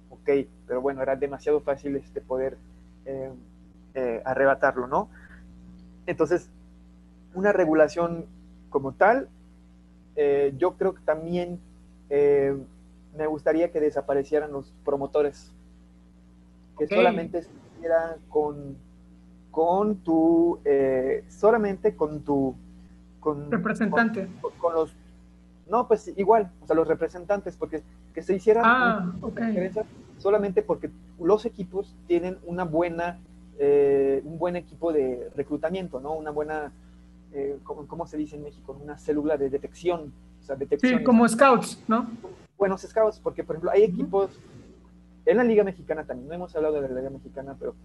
Ok, pero bueno, era demasiado fácil este poder arrebatarlo, ¿no? Entonces, una regulación como tal, yo creo que también me gustaría que desaparecieran los promotores, que solamente estuviera con, con tu, solamente con tu con, representante. Con, los, no, pues igual, o sea, los representantes, porque que se hicieran ah, solamente porque los equipos tienen una buena eh, un buen equipo de reclutamiento, ¿no? Una buena, eh, ¿cómo, se dice en México? Una célula de detección. O sea, detección. Sí, como scouts, ¿no? Buenos scouts, porque por ejemplo hay equipos en la Liga Mexicana también, no hemos hablado de la Liga Mexicana, pero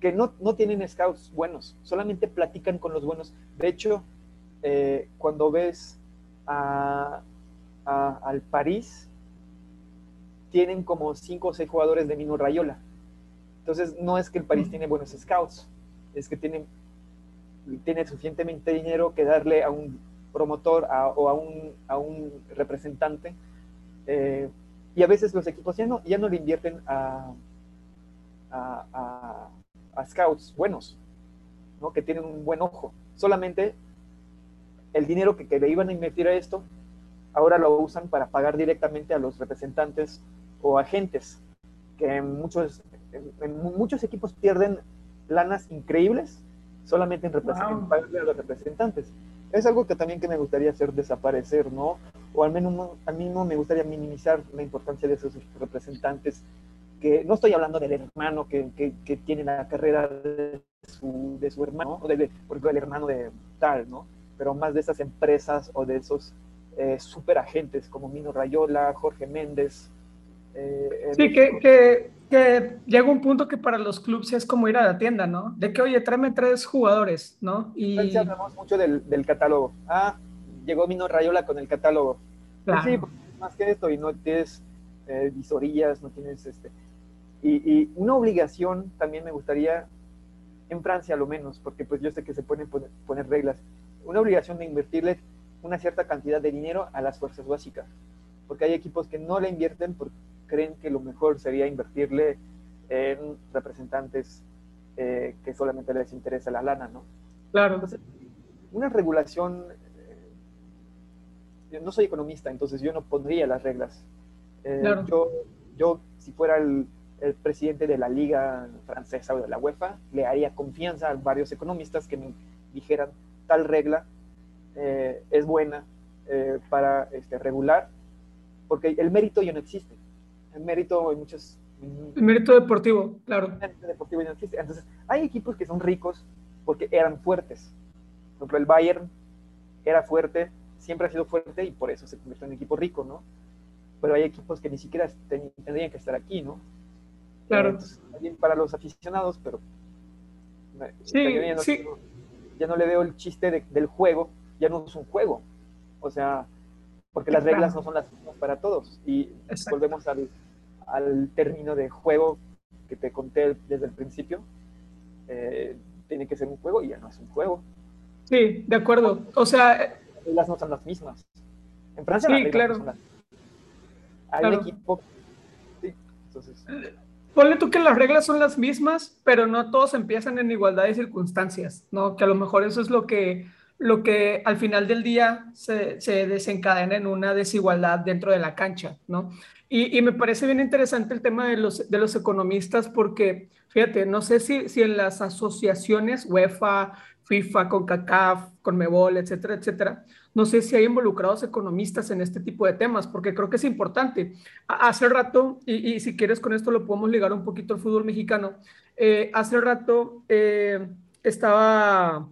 que no, no tienen scouts buenos, solamente platican con los buenos. De hecho, eh, cuando ves a, al París, tienen como cinco o seis jugadores de Mino Rayola. Entonces, no es que el París tiene buenos scouts, es que tiene, tiene suficientemente dinero que darle a un promotor o a un, a un representante. Eh, y a veces los equipos ya no, ya no le invierten a, a, a, scouts buenos, ¿no? que tienen un buen ojo. Solamente el dinero que, que, le iban a invertir a esto, ahora lo usan para pagar directamente a los representantes o agentes, que en muchos, en, muchos equipos pierden lanas increíbles solamente en, pagarle a los representantes. Es algo que también que me gustaría hacer desaparecer, ¿no? O al menos a mí no me gustaría minimizar la importancia de esos representantes que no estoy hablando del hermano que, que, tiene la carrera de su, de su hermano, o de, por ejemplo, el hermano de tal, ¿no? Pero más de esas empresas o de esos eh, super agentes como Mino Rayola, Jorge Méndez, eh, sí, que, que, que, llega un punto que para los clubes es como ir a la tienda, ¿no? De que, oye, tráeme tres jugadores, ¿no? Y hablamos mucho del, del, catálogo. Ah, llegó Mino Rayola con el catálogo. Pues sí, más que esto, y no tienes eh, visorías, no tienes este. Y, y, una obligación también me gustaría, en Francia lo menos, porque pues yo sé que se pueden poner, poner reglas, una obligación de invertirle una cierta cantidad de dinero a las fuerzas básicas. Porque hay equipos que no le invierten porque creen que lo mejor sería invertirle en representantes eh, que solamente les interesa la lana, ¿no? Claro. una regulación, no soy economista, entonces yo no pondría las reglas. Eh, claro. yo, yo, si fuera el, el, presidente de la liga francesa o de la UEFA, le haría confianza a varios economistas que me dijeran tal regla es buena para este, regular, porque el mérito ya no existe el mérito en muchos... El mérito deportivo, claro. El deportivo no existe. Entonces, hay equipos que son ricos porque eran fuertes. Por ejemplo, el Bayern era fuerte, siempre ha sido fuerte y por eso se convirtió en un equipo rico, ¿no? Pero hay equipos que ni siquiera tendrían que estar aquí, ¿no? Claro. Entonces, también para los aficionados, pero sí, ya, no, sí. ya no le veo el chiste del juego, ya no es un juego. O sea, porque las reglas no son las mismas para todos. Y volvemos al, al, término de juego que te conté desde el principio. Eh, tiene que ser un juego y ya no es un juego. Sí, de acuerdo. O sea... Las reglas no son las mismas. En Francia sí, las reglas claro. no son las mismas. Hay un equipo... Sí, entonces... Ponle tú que las reglas son las mismas, pero no todos empiezan en igualdad de circunstancias, ¿no? Que a lo mejor eso es lo que lo que al final del día se, desencadena en una desigualdad dentro de la cancha, ¿no? Y, me parece bien interesante el tema de los, de los economistas porque, fíjate, no sé si, si en las asociaciones UEFA, FIFA, CONCACAF, CONMEBOL, etcétera, etcétera, no sé si hay involucrados economistas en este tipo de temas, porque creo que es importante. Hace rato, y, si quieres con esto lo podemos ligar un poquito al fútbol mexicano, eh, hace rato eh, estaba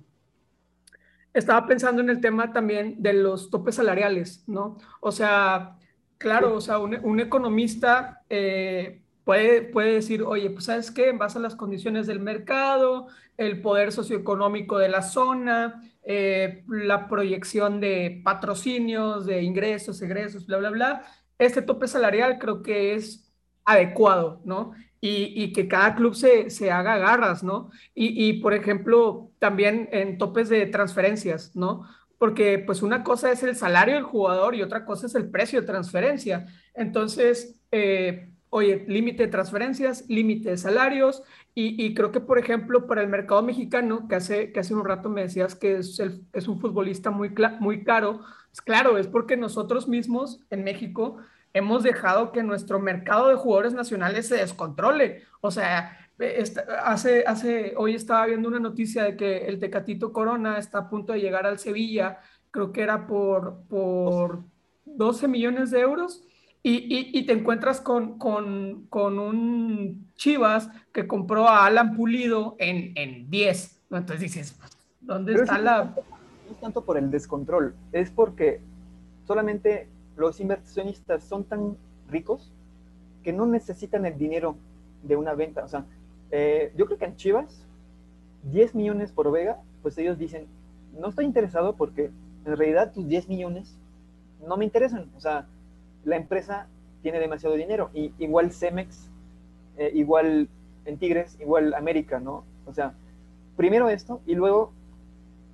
estaba pensando en el tema también de los topes salariales, ¿no? O sea, claro, o sea, un, economista eh, puede, puede decir, oye, pues sabes qué, en base a las condiciones del mercado, el poder socioeconómico de la zona, eh, la proyección de patrocinios, de ingresos, egresos, bla, bla, bla, este tope salarial creo que es adecuado, ¿no? y, que cada club se, se, haga garras, ¿no? Y, y, por ejemplo, también en topes de transferencias, ¿no? Porque pues una cosa es el salario del jugador y otra cosa es el precio de transferencia. Entonces, eh, oye, límite de transferencias, límite de salarios, y, y, creo que, por ejemplo, para el mercado mexicano, que hace, que hace un rato me decías que es, el, es un futbolista muy, muy caro, pues claro, es porque nosotros mismos en México hemos dejado que nuestro mercado de jugadores nacionales se descontrole. O sea, hace, hace, hoy estaba viendo una noticia de que el Tecatito Corona está a punto de llegar al Sevilla, creo que era por, por 12 millones de euros, y, te encuentras con, con, un Chivas que compró a Alan Pulido en, en 10. Entonces dices, ¿dónde está la...? No es tanto por el descontrol, es porque solamente los inversionistas son tan ricos que no necesitan el dinero de una venta. O sea, eh, yo creo que en Chivas, 10 millones por Vega, pues ellos dicen, no estoy interesado porque en realidad tus 10 millones no me interesan. O sea, la empresa tiene demasiado dinero. Y igual Cemex, eh, igual en Tigres, igual América, ¿no? O sea, primero esto y luego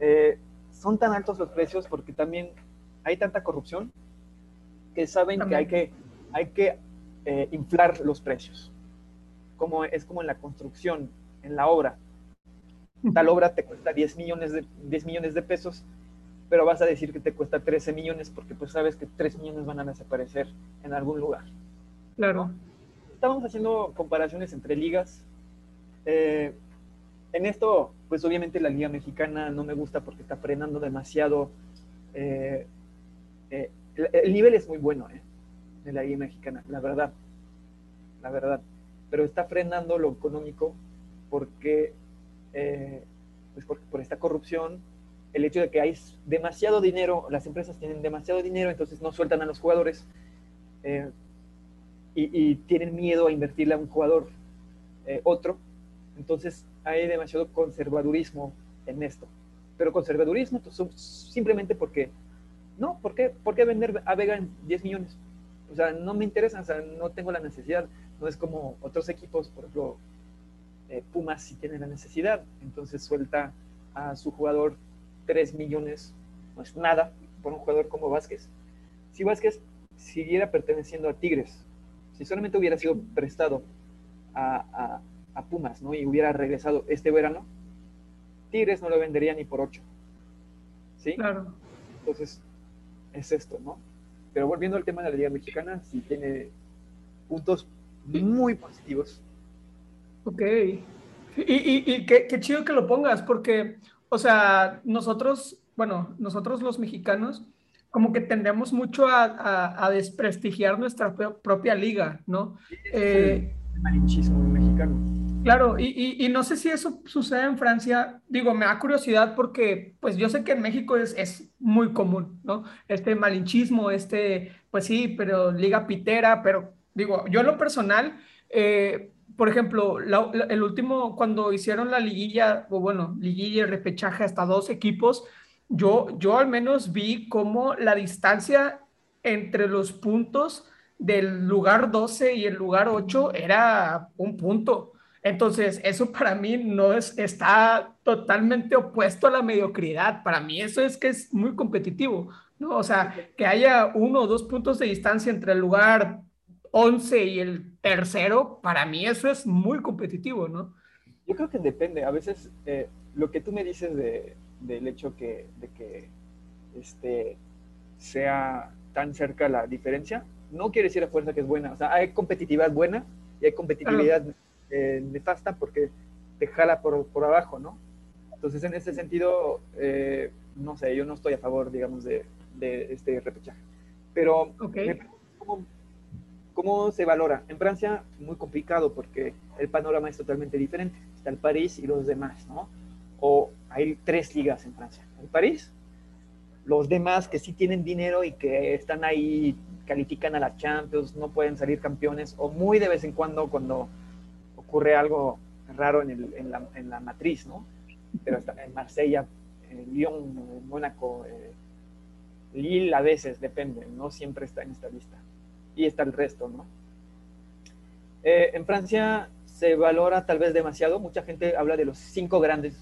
eh, son tan altos los precios porque también hay tanta corrupción que saben que hay que, hay que eh, inflar los precios. Como, es como en la construcción, en la obra. Tal obra te cuesta 10 millones de, 10 millones de pesos pero vas a decir que te cuesta 13 millones porque pues sabes que 3 millones van a desaparecer en algún lugar. Claro. Estábamos haciendo comparaciones entre ligas. Eh, en esto, pues obviamente la liga mexicana no me gusta porque está frenando demasiado. Eh, eh, el, nivel es muy bueno de la liga mexicana, la verdad. La verdad. Pero está frenando lo económico porque, pues porque por esta corrupción el hecho de que hay demasiado dinero, las empresas tienen demasiado dinero, entonces no sueltan a los jugadores eh, y, tienen miedo a invertirle a un jugador eh, otro. Entonces hay demasiado conservadurismo en esto. Pero conservadurismo pues, simplemente porque, no, ¿por qué, ¿por qué vender a Vega en 10 millones? O sea, no me interesa, o sea, no tengo la necesidad. No es como otros equipos, por ejemplo, eh, Pumas sí tienen la necesidad, entonces suelta a su jugador 3 millones no es nada por un jugador como Vázquez. Si Vázquez siguiera perteneciendo a Tigres, si solamente hubiera sido prestado a, Pumas, ¿no? Y hubiera regresado este verano, Tigres no lo vendería ni por 8. ¿Sí? Claro. Entonces, es esto, ¿no? Pero volviendo al tema de la Liga Mexicana, sí tiene puntos muy positivos. Ok. Y, qué, qué, chido que lo pongas, porque o sea, nosotros, bueno, nosotros los mexicanos, como que tendemos mucho a, desprestigiar nuestra propia liga, ¿no? Eh, el malinchismo mexicano. Claro, y, no sé si eso sucede en Francia, digo, me da curiosidad porque pues yo sé que en México es, es muy común, ¿no? Este malinchismo, este, pues sí, pero liga pitera, pero digo, yo en lo personal, eh, por ejemplo, el último, cuando hicieron la liguilla, o bueno, liguilla y repechaje hasta dos equipos, yo, yo al menos vi cómo la distancia entre los puntos del lugar 12 y el lugar 8 era un punto. Entonces, eso para mí no es, está totalmente opuesto a la mediocridad. Para mí eso es que es muy competitivo, ¿no? O sea, que haya uno o dos puntos de distancia entre el lugar 11 y el tercero, para mí eso es muy competitivo, ¿no? Yo creo que depende. A veces eh, lo que tú me dices de, del hecho que, de que este, sea tan cerca la diferencia, no quiere decir a fuerza que es buena. O sea, hay competitividad buena y hay competitividad eh, nefasta porque te jala por, por, abajo, ¿no? Entonces, en ese sentido, eh, no sé, yo no estoy a favor, digamos, de, de este repechaje. Pero okay. ¿Cómo se valora? En Francia, muy complicado porque el panorama es totalmente diferente. Está el París y los demás, ¿no? O hay tres ligas en Francia. El París, los demás que sí tienen dinero y que están ahí, califican a la Champions, no pueden salir campeones, o muy de vez en cuando cuando ocurre algo raro en, la, matriz, ¿no? Pero está en Marsella, en Lyon, Mónaco, eh, Lille a veces, depende, no siempre está en esta lista y está el resto, ¿no? Eh, en Francia se valora tal vez demasiado, mucha gente habla de los cinco grandes,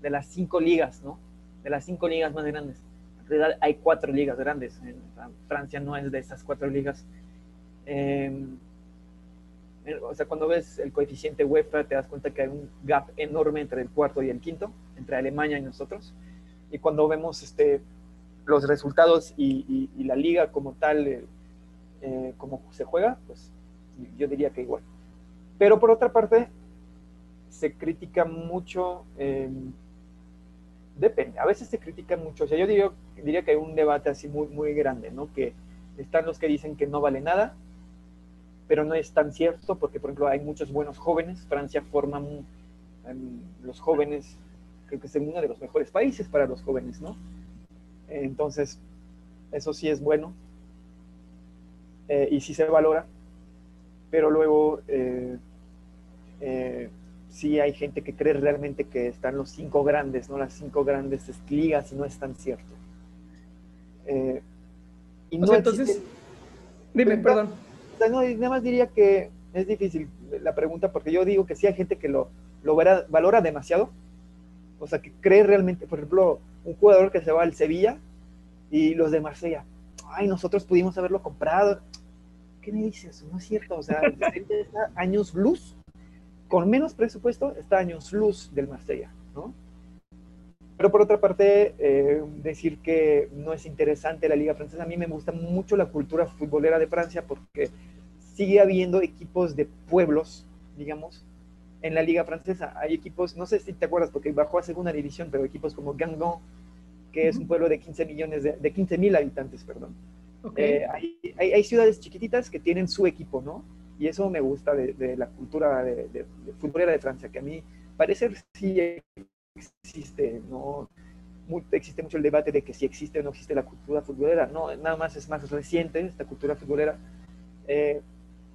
de las cinco ligas, ¿no? De las cinco ligas más grandes. En realidad hay cuatro ligas grandes, en Francia no es de esas cuatro ligas. Em, o sea, cuando ves el coeficiente UEFA te das cuenta que hay un gap enorme entre el cuarto y el quinto, entre Alemania y nosotros. Y cuando vemos este, los resultados y, y la liga como tal, eh, eh, como se juega, pues yo diría que igual. Pero por otra parte, se critica mucho, em, depende, a veces se critica mucho, o sea, yo diría, diría que hay un debate así muy, muy grande, ¿no? Que están los que dicen que no vale nada, pero no es tan cierto porque, por ejemplo, hay muchos buenos jóvenes. Francia forma los jóvenes, creo que es uno de los mejores países para los jóvenes, ¿no? Entonces, eso sí es bueno eh, y sí se valora, pero luego eh, eh, sí hay gente que cree realmente que están los cinco grandes, ¿no? Las cinco grandes ligas y no es tan cierto. y no entonces, dime, perdón. No, nada más diría que es difícil la pregunta porque yo digo que sí hay gente que lo, lo valora demasiado, o sea, que cree realmente, por ejemplo, un jugador que se va al Sevilla y los de Marsella, ay, nosotros pudimos haberlo comprado. ¿Qué me dices? No es cierto, o sea, está años luz, con menos presupuesto, está años luz del Marsella, ¿no? Pero por otra parte, eh, decir que no es interesante la Liga Francesa, a mí me gusta mucho la cultura futbolera de Francia porque sigue habiendo equipos de pueblos, digamos, en la Liga Francesa. Hay equipos, no sé si te acuerdas, porque bajó a segunda división, pero equipos como Gangon, que es un pueblo de 15 millones, de, de 15 mil habitantes, perdón. Eh, hay, hay, ciudades chiquititas que tienen su equipo, ¿no? Y eso me gusta de, la cultura de, futbolera de Francia, que a mí parece sí existe, ¿no? existe mucho el debate de que si existe o no existe la cultura futbolera. No, nada más es más reciente esta cultura futbolera. Eh,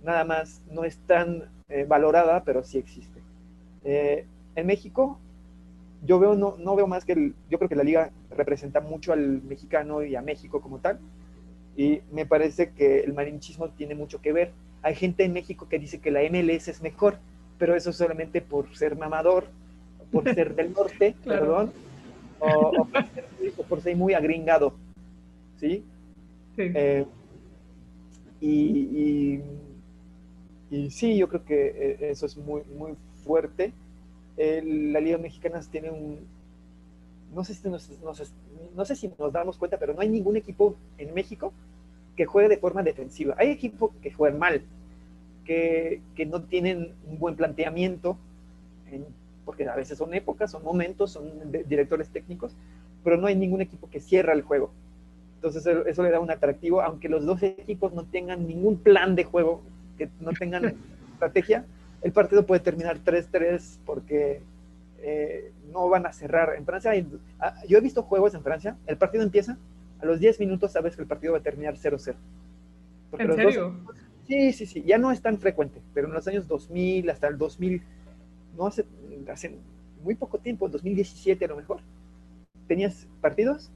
nada más no es tan eh, valorada, pero sí existe. en México yo veo, no, no veo más que el, yo creo que la liga representa mucho al mexicano y a México como tal, y me parece que el marinchismo tiene mucho que ver. Hay gente en México que dice que la MLS es mejor, pero eso solamente por ser mamador, por ser del norte, perdón, o, por ser, muy agringado, ¿sí? sí. Eh, y, y, sí, yo creo que eh, eso es muy, muy fuerte la Liga Mexicana tiene un... No sé, si nos, damos cuenta, pero no hay ningún equipo en México que juegue de forma defensiva. Hay equipos que juegan mal, que no tienen un buen planteamiento, porque a veces son épocas, son momentos, son directores técnicos, pero no hay ningún equipo que cierra el juego. Entonces eso le da un atractivo, aunque los dos equipos no tengan ningún plan de juego, que no tengan estrategia, el partido puede terminar 3-3 porque eh, no van a cerrar. En Francia, ah, yo he visto juegos en Francia, el partido empieza, a los 10 minutos sabes que el partido va a terminar 0-0. ¿En serio? sí, sí, sí, ya no es tan frecuente, pero en los años 2000 hasta el 2000, no hace, hace muy poco tiempo, 2017 a lo mejor, tenías partidos,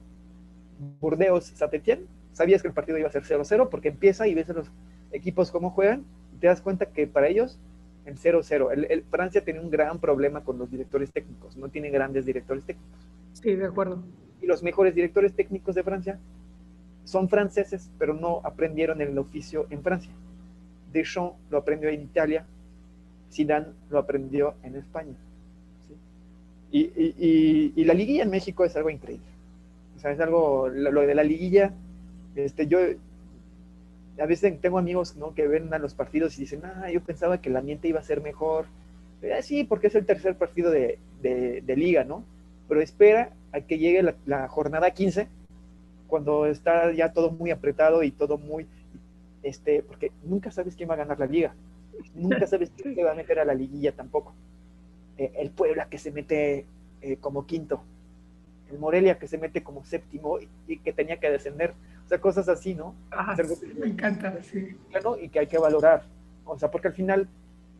Burdeos, Saint-Étienne, sabías que el partido iba a ser 0-0 porque empieza y ves a los equipos cómo juegan y te das cuenta que para ellos en 0-0. El, Francia tiene un gran problema con los directores técnicos, no tiene grandes directores técnicos. Sí, de acuerdo. Y los mejores directores técnicos de Francia son franceses, pero no aprendieron el oficio en Francia. Deschamps lo aprendió en Italia, Zidane lo aprendió en España. Y, la liguilla en México es algo increíble. O sea, es algo, lo, de la liguilla, este, yo, a veces tengo amigos ¿no? que ven a los partidos y dicen, ah, yo pensaba que el ambiente iba a ser mejor. Eh, sí, porque es el tercer partido de, de, liga, ¿no? Pero espera a que llegue la, jornada 15, cuando está ya todo muy apretado y todo muy, este, porque nunca sabes quién va a ganar la liga. Nunca sabes quién se va a meter a la liguilla tampoco. Eh, el Puebla que se mete eh, como quinto. El Morelia que se mete como séptimo y que tenía que descender o sea, cosas así, ¿no? me encanta, sí. y que hay que valorar. O sea, porque al final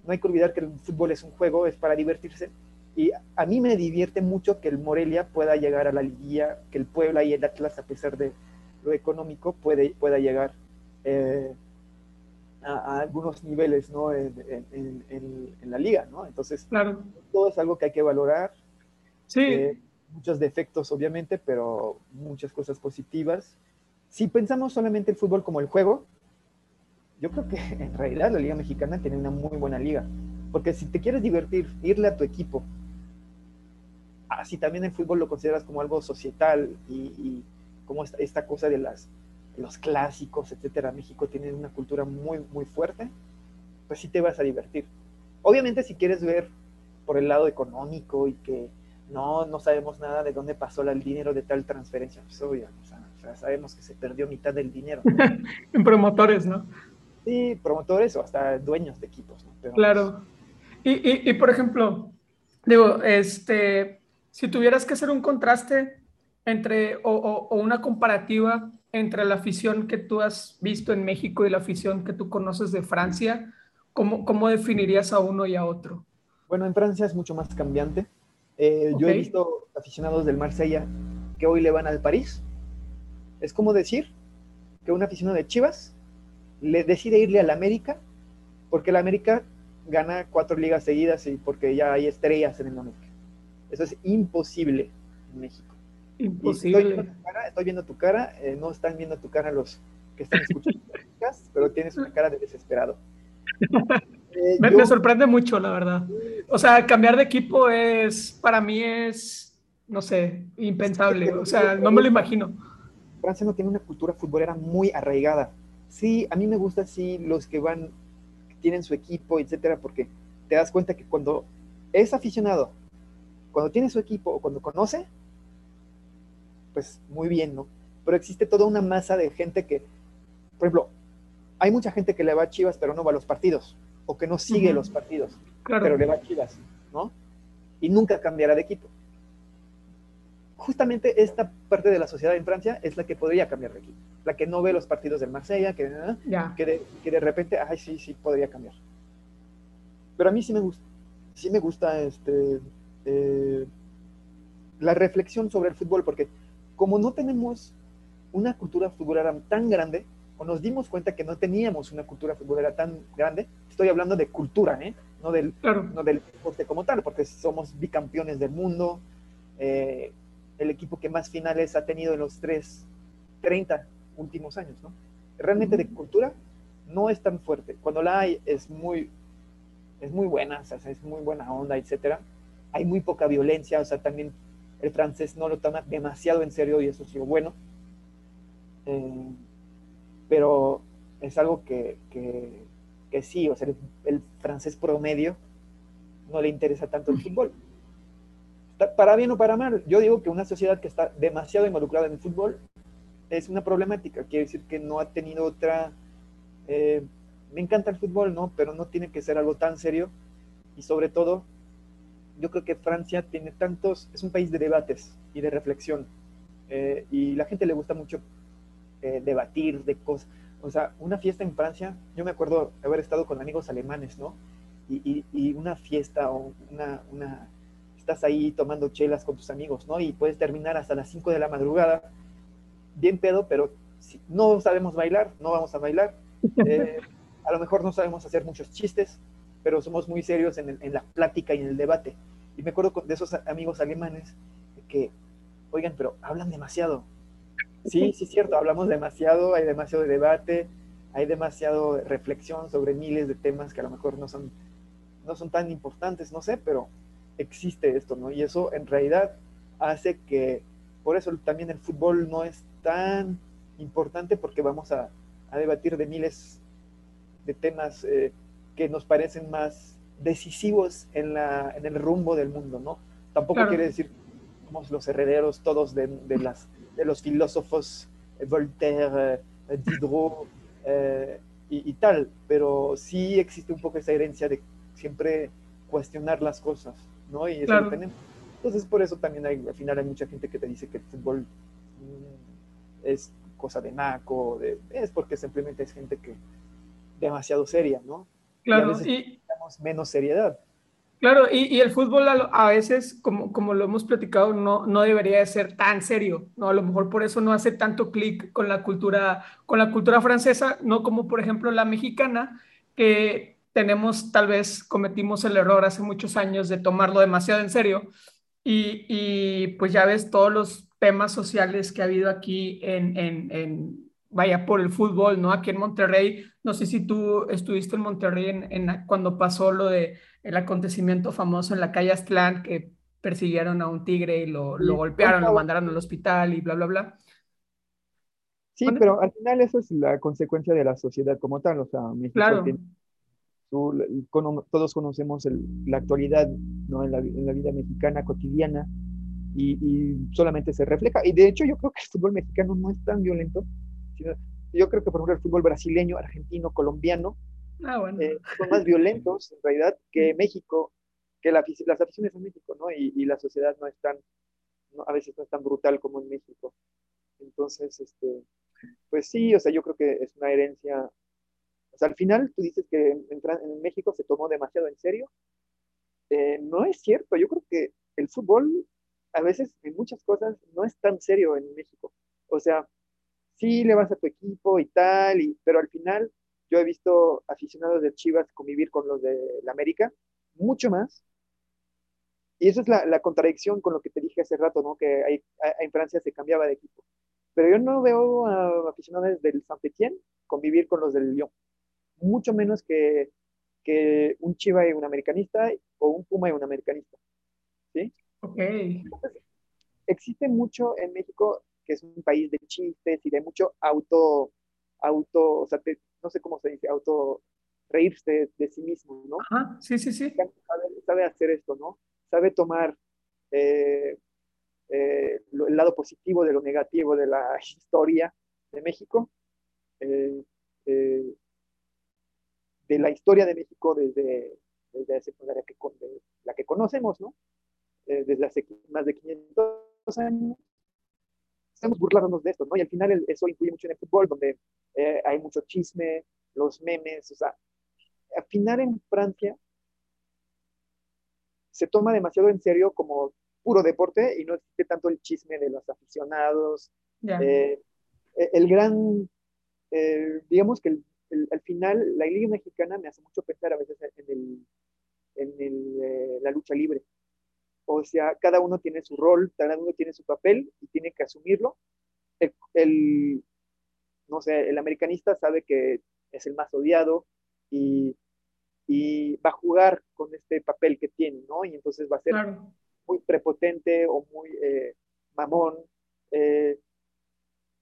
no hay que olvidar que el fútbol es un juego, es para divertirse. Y a mí me divierte mucho que el Morelia pueda llegar a la liguilla, que el Puebla y el Atlas, a pesar de lo económico, puede, pueda llegar eh, a, algunos niveles ¿no? En, la liga, ¿no? Entonces, claro. todo es algo que hay que valorar. Sí. Eh, muchos defectos, obviamente, pero muchas cosas positivas si pensamos solamente el fútbol como el juego, yo creo que en realidad la Liga Mexicana tiene una muy buena liga. Porque si te quieres divertir, irle a tu equipo, así también el fútbol lo consideras como algo societal y, como esta, cosa de las, los clásicos, etcétera, México tiene una cultura muy, muy fuerte, pues sí te vas a divertir. Obviamente si quieres ver por el lado económico y que no, no sabemos nada de dónde pasó el dinero de tal transferencia, pues obvio, sea, sabemos que se perdió mitad del dinero. en promotores, ¿no? Sí, promotores o hasta dueños de equipos, ¿no? claro. Y, y, y, por ejemplo, digo, este, si tuvieras que hacer un contraste entre, o, o, una comparativa entre la afición que tú has visto en México y la afición que tú conoces de Francia, ¿cómo, cómo definirías a uno y a otro? Bueno, en Francia es mucho más cambiante. Eh, yo he visto aficionados del Marsella que hoy le van al París. Es como decir que un aficionado de Chivas le decide irle al América porque el América gana cuatro ligas seguidas y porque ya hay estrellas en el América. Eso es imposible en México. Imposible. Estoy viendo tu cara, eh, no están viendo tu cara los que están escuchando pero tienes una cara de desesperado. Eh, me, sorprende mucho, la verdad. O sea, cambiar de equipo es, para mí es, no sé, impensable. O sea, no me lo imagino. Francia no tiene una cultura futbolera muy arraigada. Sí, a mí me gusta, sí, los que van, tienen su equipo, etcétera, porque te das cuenta que cuando es aficionado, cuando tiene su equipo o cuando conoce, pues muy bien, ¿no? Pero existe toda una masa de gente que, por ejemplo, hay mucha gente que le va a Chivas pero no va a los partidos o que no sigue los partidos, pero le va a Chivas, ¿no? Y nunca cambiará de equipo. Justamente esta parte de la sociedad en Francia es la que podría cambiar de equipo, la que no ve los partidos del Marsella, que, que, de, que de repente, ay, sí, sí, podría cambiar. Pero a mí sí me gusta, sí me gusta este, eh, la reflexión sobre el fútbol, porque como no tenemos una cultura futbolera tan grande, o nos dimos cuenta que no teníamos una cultura futbolera tan grande, estoy hablando de cultura, ¿eh? no, del, no del deporte como tal, porque somos bicampeones del mundo, eh, el equipo que más finales ha tenido en los tres, 30 últimos años, ¿no? Realmente de cultura no es tan fuerte. Cuando la hay es muy, es muy buena, o sea, es muy buena onda, etcétera. Hay muy poca violencia, o sea, también el francés no lo toma demasiado en serio y eso es lo bueno. Eh, pero es algo que, que, sí, o sea, el, francés promedio no le interesa tanto el fútbol. Para bien o para mal, yo digo que una sociedad que está demasiado involucrada en el fútbol es una problemática, quiere decir que no ha tenido otra... Eh, me encanta el fútbol, ¿no? Pero no tiene que ser algo tan serio y sobre todo, yo creo que Francia tiene tantos, es un país de debates y de reflexión eh, y la gente le gusta mucho eh, debatir de cosas. O sea, una fiesta en Francia, yo me acuerdo haber estado con amigos alemanes, ¿no? Y, y, una fiesta o una, una, estás ahí tomando chelas con tus amigos, ¿no? Y puedes terminar hasta las 5 de la madrugada, bien pedo, pero si no sabemos bailar, no vamos a bailar. Eh, a lo mejor no sabemos hacer muchos chistes, pero somos muy serios en, en la plática y en el debate. Y me acuerdo de esos amigos alemanes que, oigan, pero hablan demasiado, Sí, sí es cierto, hablamos demasiado, hay demasiado debate, hay demasiado reflexión sobre miles de temas que a lo mejor no son, no son tan importantes, no sé, pero existe esto, ¿no? Y eso en realidad hace que, por eso también el fútbol no es tan importante porque vamos a, debatir de miles de temas eh, que nos parecen más decisivos en, la, en el rumbo del mundo, ¿no? Tampoco quiere decir que somos los herederos todos de, de las de los filósofos eh, Voltaire, eh, Diderot eh, y, tal, pero sí existe un poco esa herencia de siempre cuestionar las cosas, ¿no? Y eso lo tenemos. Entonces, por eso también hay, al final hay mucha gente que te dice que el fútbol mm, es cosa de naco, de, es porque simplemente es gente que demasiado seria, ¿no? Claro, y, a veces menos seriedad. Claro, y, el fútbol a, veces, como, como lo hemos platicado, no, no debería de ser tan serio, ¿no? A lo mejor por eso no hace tanto clic con la cultura, con la cultura francesa, no como por ejemplo la mexicana, que tenemos, tal vez cometimos el error hace muchos años de tomarlo demasiado en serio. Y, y pues ya ves todos los temas sociales que ha habido aquí en, en, en vaya, por el fútbol, ¿no? Aquí en Monterrey, no sé si tú estuviste en Monterrey en, en cuando pasó lo de el acontecimiento famoso en la calle Aztlán que persiguieron a un tigre y lo, lo golpearon, lo mandaron al hospital y bla, bla, bla. Sí, pero al final eso es la consecuencia de la sociedad como tal, o sea, México claro. Todos conocemos la actualidad ¿no? en, la, en la vida mexicana cotidiana, y, solamente se refleja. Y de hecho yo creo que el fútbol mexicano no es tan violento, yo creo que por ejemplo el fútbol brasileño, argentino, colombiano, ah, eh, son más violentos en realidad que México, que las aficiones en México, ¿no? Y, y la sociedad no es tan, a veces no es tan brutal como en México. Entonces, este, pues sí, o sea, yo creo que es una herencia. O sea, al final tú dices que en, México se tomó demasiado en serio. Eh, no es cierto, yo creo que el fútbol a veces en muchas cosas no es tan serio en México. O sea, sí le vas a tu equipo y tal, y, pero al final yo he visto aficionados de Chivas convivir con los de la América mucho más. Y eso es la, contradicción con lo que te dije hace rato, ¿no? Que en Francia se cambiaba de equipo. Pero yo no veo a aficionados del Saint-Étienne convivir con los del Lyon. Mucho menos que, que un Chiva y un americanista o un Puma y un americanista. ¿Sí? Ok. existe mucho en México, que es un país de chistes y de mucho auto, auto, o sea, no sé cómo se dice, auto reírse de, sí mismo, ¿no? Ajá, sí, sí, sí. Sabe, hacer esto, ¿no? Sabe tomar eh, eh, el lado positivo de lo negativo de la historia de México, eh, de la historia de México desde, desde que, la que conocemos, ¿no? desde hace más de 500 años estamos burlándonos de esto, ¿no? Y al final eso influye mucho en el fútbol, donde eh, hay mucho chisme, los memes, o sea, al final en Francia se toma demasiado en serio como puro deporte y no existe tanto el chisme de los aficionados. Eh, e, el gran, eh, digamos que al final la Liga Mexicana me hace mucho pensar a veces en, el, en el, la lucha libre. O sea, cada uno tiene su rol, cada uno tiene su papel y tiene que asumirlo. El, no sé, el americanista sabe que es el más odiado y, y, va a jugar con este papel que tiene, ¿no? Y entonces va a ser muy prepotente o muy eh, mamón. Eh,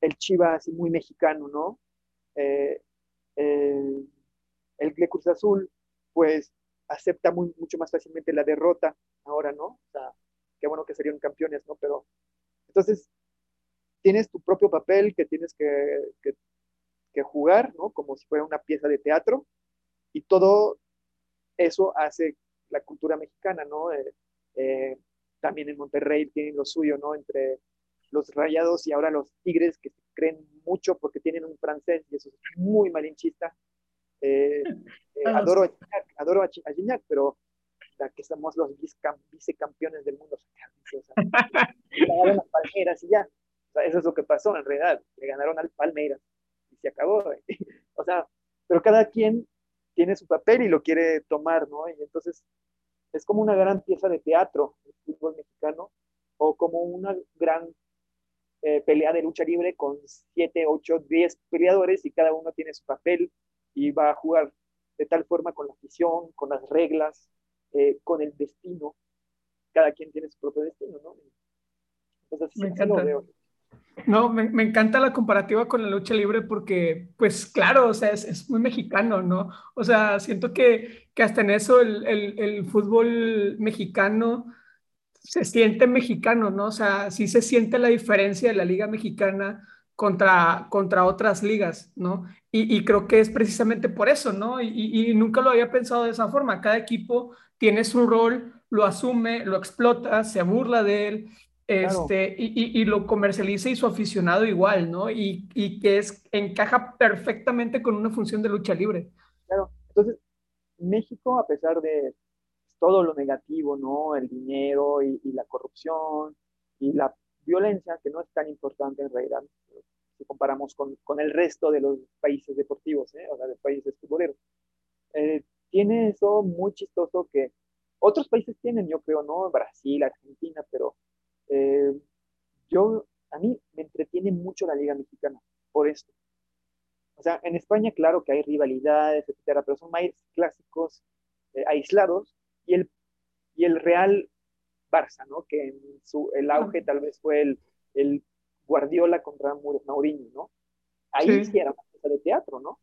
el Chiva así muy mexicano, ¿no? Eh, el, el Cruz Azul, pues acepta muy, mucho más fácilmente la derrota ahora, ¿no? O sea, qué bueno que serían campeones, ¿no? Pero entonces tienes tu propio papel que tienes que, que, jugar, ¿no? Como si fuera una pieza de teatro y todo eso hace la cultura mexicana, ¿no? Eh, eh, también en Monterrey tienen lo suyo, ¿no? Entre los rayados y ahora los tigres que creen mucho porque tienen un francés y eso es muy malinchista. Eh, eh, adoro, a Gignac, adoro a, Gignac, pero la que somos los vicecampeones del mundo. O sea, ganaron a Palmeiras y ya. O sea, eso es lo que pasó en realidad. Le ganaron al Palmeiras y se acabó. o sea, pero cada quien tiene su papel y lo quiere tomar, ¿no? Y entonces es como una gran pieza de teatro el fútbol mexicano o como una gran eh, pelea de lucha libre con 7, 8, 10 peleadores y cada uno tiene su papel y va a jugar de tal forma con la afición, con las reglas, eh, con el destino. Cada quien tiene su propio destino, ¿no? Entonces, me encanta. No, me, encanta la comparativa con la lucha libre porque, pues claro, o sea, es, muy mexicano, ¿no? O sea, siento que, que hasta en eso el, el, el, fútbol mexicano se siente mexicano, ¿no? O sea, sí se siente la diferencia de la liga mexicana contra, contra otras ligas, ¿no? Y, creo que es precisamente por eso, ¿no? Y, nunca lo había pensado de esa forma. Cada equipo tiene su rol, lo asume, lo explota, se burla de él, este, y, lo comercializa y su aficionado igual, ¿no? Y, que es, encaja perfectamente con una función de lucha libre. Claro, entonces México, a pesar de todo lo negativo, ¿no? El dinero y, la corrupción y la violencia, que no es tan importante en realidad, si comparamos con, con el resto de los países deportivos, ¿eh? o sea, de países futboleros. Eh, tiene eso muy chistoso que otros países tienen, yo creo, ¿no? Brasil, Argentina, pero eh, yo, a mí me entretiene mucho la Liga Mexicana por esto. O sea, en España, claro que hay rivalidades, etcétera, pero son más clásicos eh, aislados y el, y el Real Barça, ¿no? Que en su, el auge tal vez fue el, el Guardiola contra Mourinho, ¿no? Ahí sí, era una cosa de teatro, ¿no?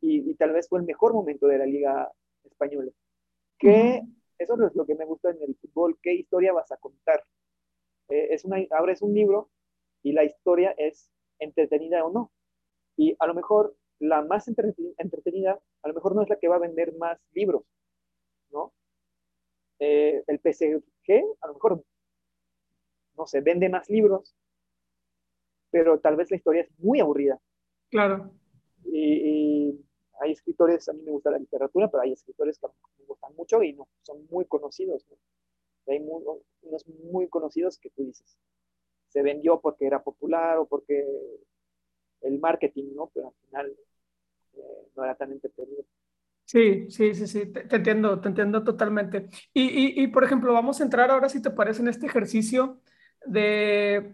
Y, tal vez fue el mejor momento de la Liga Española. Que eso es lo que me gusta en el fútbol, qué historia vas a contar. Eh, es una, abres un libro y la historia es entretenida o no. Y a lo mejor la más entretenida, a lo mejor no es la que va a vender más libros, ¿no? Eh, el PSG, a lo mejor, no sé, vende más libros, pero tal vez la historia es muy aburrida. Claro. Y, hay escritores, a mí me gusta la literatura, pero hay escritores que me gustan mucho y no son muy conocidos. Hay unos muy conocidos que tú dices, se vendió porque era popular o porque el marketing, ¿no? Pero al final eh, no era tan entretenido. Sí, sí, sí, sí, te, entiendo, te entiendo totalmente. Y, y, y, por ejemplo, vamos a entrar ahora, si te parece, en este ejercicio de,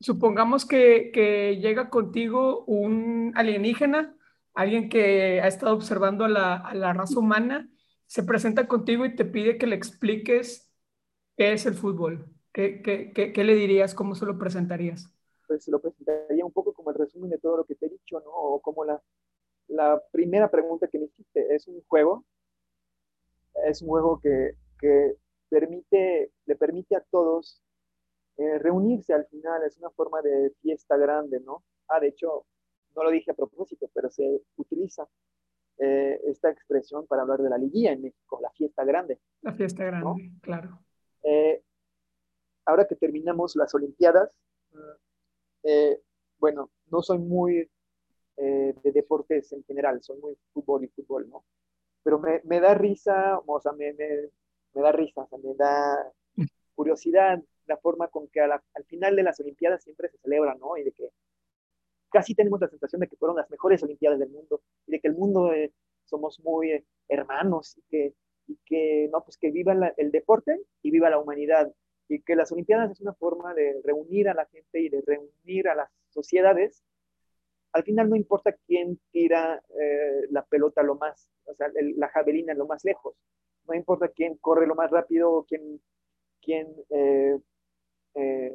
supongamos que, que llega contigo un alienígena, alguien que ha estado observando a la, a la raza humana, se presenta contigo y te pide que le expliques qué es el fútbol. ¿Qué, qué, qué, qué le dirías? ¿Cómo se lo presentarías? Pues se lo presentaría un poco como el resumen de todo lo que te he dicho, ¿no? O como la, la primera pregunta que me hiciste, ¿es un juego? Es un juego que, que permite, le permite a todos eh, reunirse al final, es una forma de fiesta grande, ¿no? Ah, de hecho, no lo dije a propósito, pero se utiliza eh, esta expresión para hablar de la liguilla en México, la fiesta grande. La fiesta grande, claro. Eh, ahora que terminamos las Olimpiadas, bueno, no soy muy eh, de deportes en general, soy muy fútbol y fútbol, ¿no? Pero me, me da risa, o sea, me, me, me da risa, o sea, me da curiosidad la forma con que al final de las Olimpiadas siempre se celebra, ¿no? Y de que casi tenemos la sensación de que fueron las mejores Olimpiadas del mundo y de que el mundo eh, somos muy eh, hermanos y que, y que, no, pues que viva el deporte y viva la humanidad y que las Olimpiadas es una forma de reunir a la gente y de reunir a las sociedades al final no importa quién tira eh, la pelota lo más, o sea, la javelina lo más lejos, no importa quién corre lo más rápido o quién, quién eh, eh,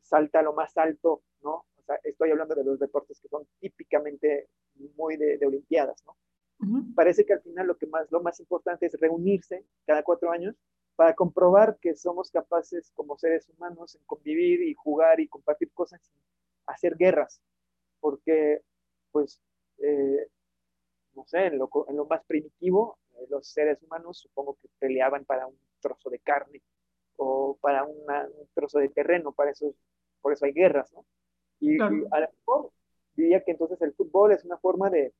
salta lo más alto, ¿no? O sea, estoy hablando de los deportes que son típicamente muy de, Olimpiadas, ¿no? Parece que al final lo que más, lo más importante es reunirse cada cuatro años para comprobar que somos capaces como seres humanos en convivir y jugar y compartir cosas hacer guerras, porque, pues, eh, no sé, en lo, más primitivo, eh, los seres humanos supongo que peleaban para un trozo de carne o para un trozo de terreno, para eso, por eso hay guerras, ¿no? Y, a lo mejor diría que entonces el fútbol es una forma de,